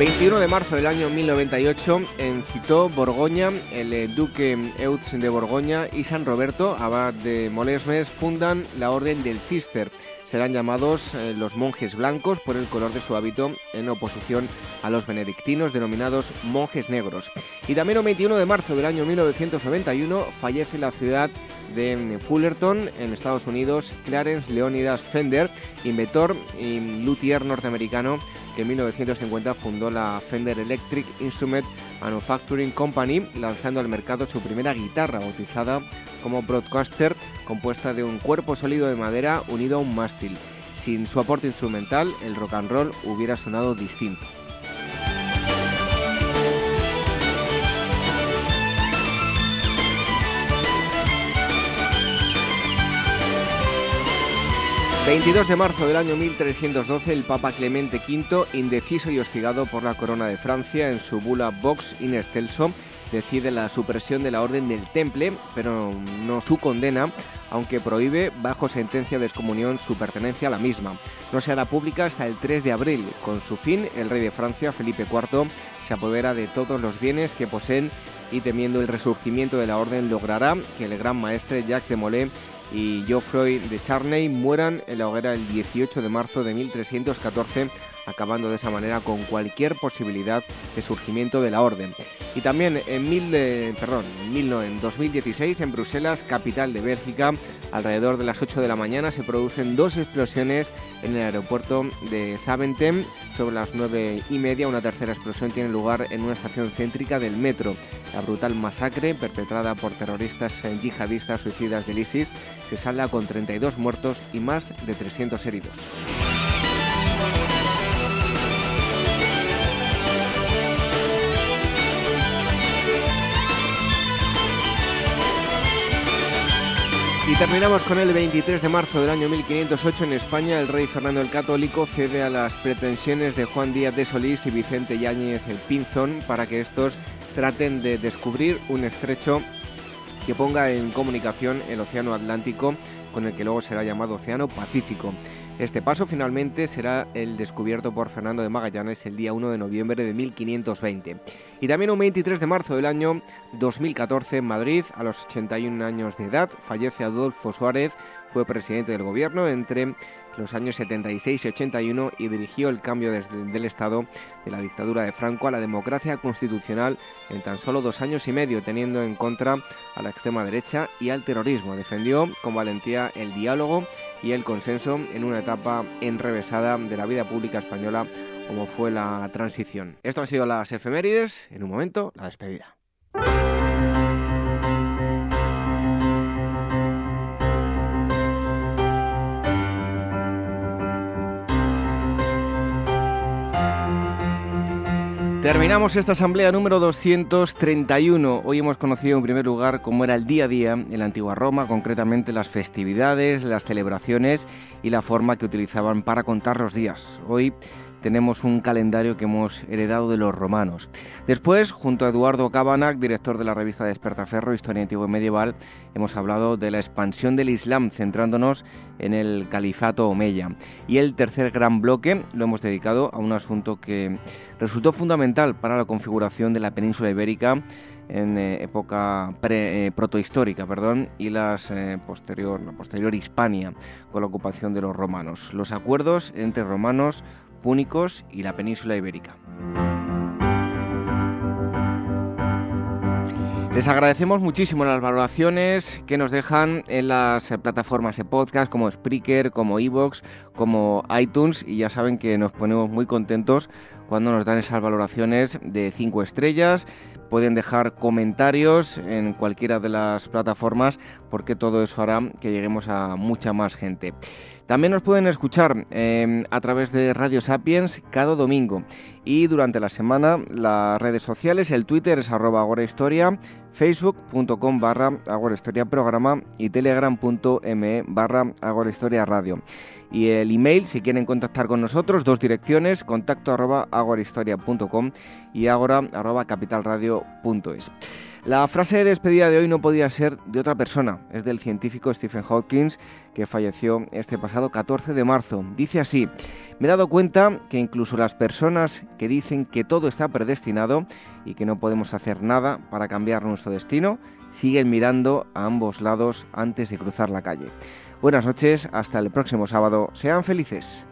21 de marzo del año 1098, en Citó, Borgoña, el eh, duque Eutz de Borgoña y San Roberto, abad de Molesmes, fundan la Orden del Cister serán llamados eh, los monjes blancos por el color de su hábito en oposición a los benedictinos denominados monjes negros. Y también el 21 de marzo del año 1991 fallece la ciudad de Fullerton, en Estados Unidos, Clarence Leonidas Fender, inventor y luthier norteamericano en 1950 fundó la Fender Electric Instrument Manufacturing Company, lanzando al mercado su primera guitarra, bautizada como Broadcaster, compuesta de un cuerpo sólido de madera unido a un mástil. Sin su aporte instrumental, el rock and roll hubiera sonado distinto. 22 de marzo del año 1312, el Papa Clemente V, indeciso y hostigado por la corona de Francia en su bula Vox in excelso, decide la supresión de la Orden del Temple, pero no su condena, aunque prohíbe bajo sentencia de excomunión su pertenencia a la misma. No se hará pública hasta el 3 de abril. Con su fin, el rey de Francia, Felipe IV, se apodera de todos los bienes que poseen y temiendo el resurgimiento de la orden logrará que el gran maestre Jacques de Molay y Geoffroy de Charney mueran en la hoguera el 18 de marzo de 1314 acabando de esa manera con cualquier posibilidad de surgimiento de la orden. Y también en, perdón, en 2016 en Bruselas, capital de Bélgica, alrededor de las 8 de la mañana se producen dos explosiones en el aeropuerto de Zaventem. Sobre las 9 y media una tercera explosión tiene lugar en una estación céntrica del metro. La brutal masacre perpetrada por terroristas yihadistas suicidas del ISIS se salda con 32 muertos y más de 300 heridos. Terminamos con el 23 de marzo del año 1508 en España. El rey Fernando el Católico cede a las pretensiones de Juan Díaz de Solís y Vicente Yáñez el Pinzón para que estos traten de descubrir un estrecho que ponga en comunicación el Océano Atlántico con el que luego será llamado Océano Pacífico. Este paso finalmente será el descubierto por Fernando de Magallanes el día 1 de noviembre de 1520. Y también un 23 de marzo del año 2014 en Madrid, a los 81 años de edad, fallece Adolfo Suárez, fue presidente del gobierno entre los años 76 y 81 y dirigió el cambio desde, del Estado de la dictadura de Franco a la democracia constitucional en tan solo dos años y medio, teniendo en contra a la extrema derecha y al terrorismo. Defendió con valentía el diálogo y el consenso en una etapa enrevesada de la vida pública española como fue la transición. Esto han sido las efemérides, en un momento la despedida. Terminamos esta asamblea número 231. Hoy hemos conocido en primer lugar cómo era el día a día en la antigua Roma, concretamente las festividades, las celebraciones y la forma que utilizaban para contar los días. Hoy tenemos un calendario que hemos heredado de los romanos. Después, junto a Eduardo Cabanac, director de la revista Despertaferro, Historia Antigua y Medieval, hemos hablado de la expansión del Islam, centrándonos en el califato Omeya. Y el tercer gran bloque lo hemos dedicado a un asunto que resultó fundamental para la configuración de la península ibérica en eh, época eh, protohistórica perdón, y las, eh, posterior, la posterior Hispania con la ocupación de los romanos. Los acuerdos entre romanos, púnicos y la península ibérica. Les agradecemos muchísimo las valoraciones que nos dejan en las plataformas de podcast como Spreaker, como Evox, como iTunes y ya saben que nos ponemos muy contentos cuando nos dan esas valoraciones de 5 estrellas. Pueden dejar comentarios en cualquiera de las plataformas porque todo eso hará que lleguemos a mucha más gente. También nos pueden escuchar em, a través de Radio Sapiens cada domingo y durante la semana las redes sociales, el Twitter es arroba agorahistoria, facebook.com barra agorahistoria programa y telegram.me barra agorahistoria radio. Y el email, si quieren contactar con nosotros, dos direcciones, contacto arroba y agora arroba capitalradio.es. La frase de despedida de hoy no podía ser de otra persona, es del científico Stephen Hawking, que falleció este pasado 14 de marzo. Dice así, me he dado cuenta que incluso las personas que dicen que todo está predestinado y que no podemos hacer nada para cambiar nuestro destino, siguen mirando a ambos lados antes de cruzar la calle. Buenas noches, hasta el próximo sábado, sean felices.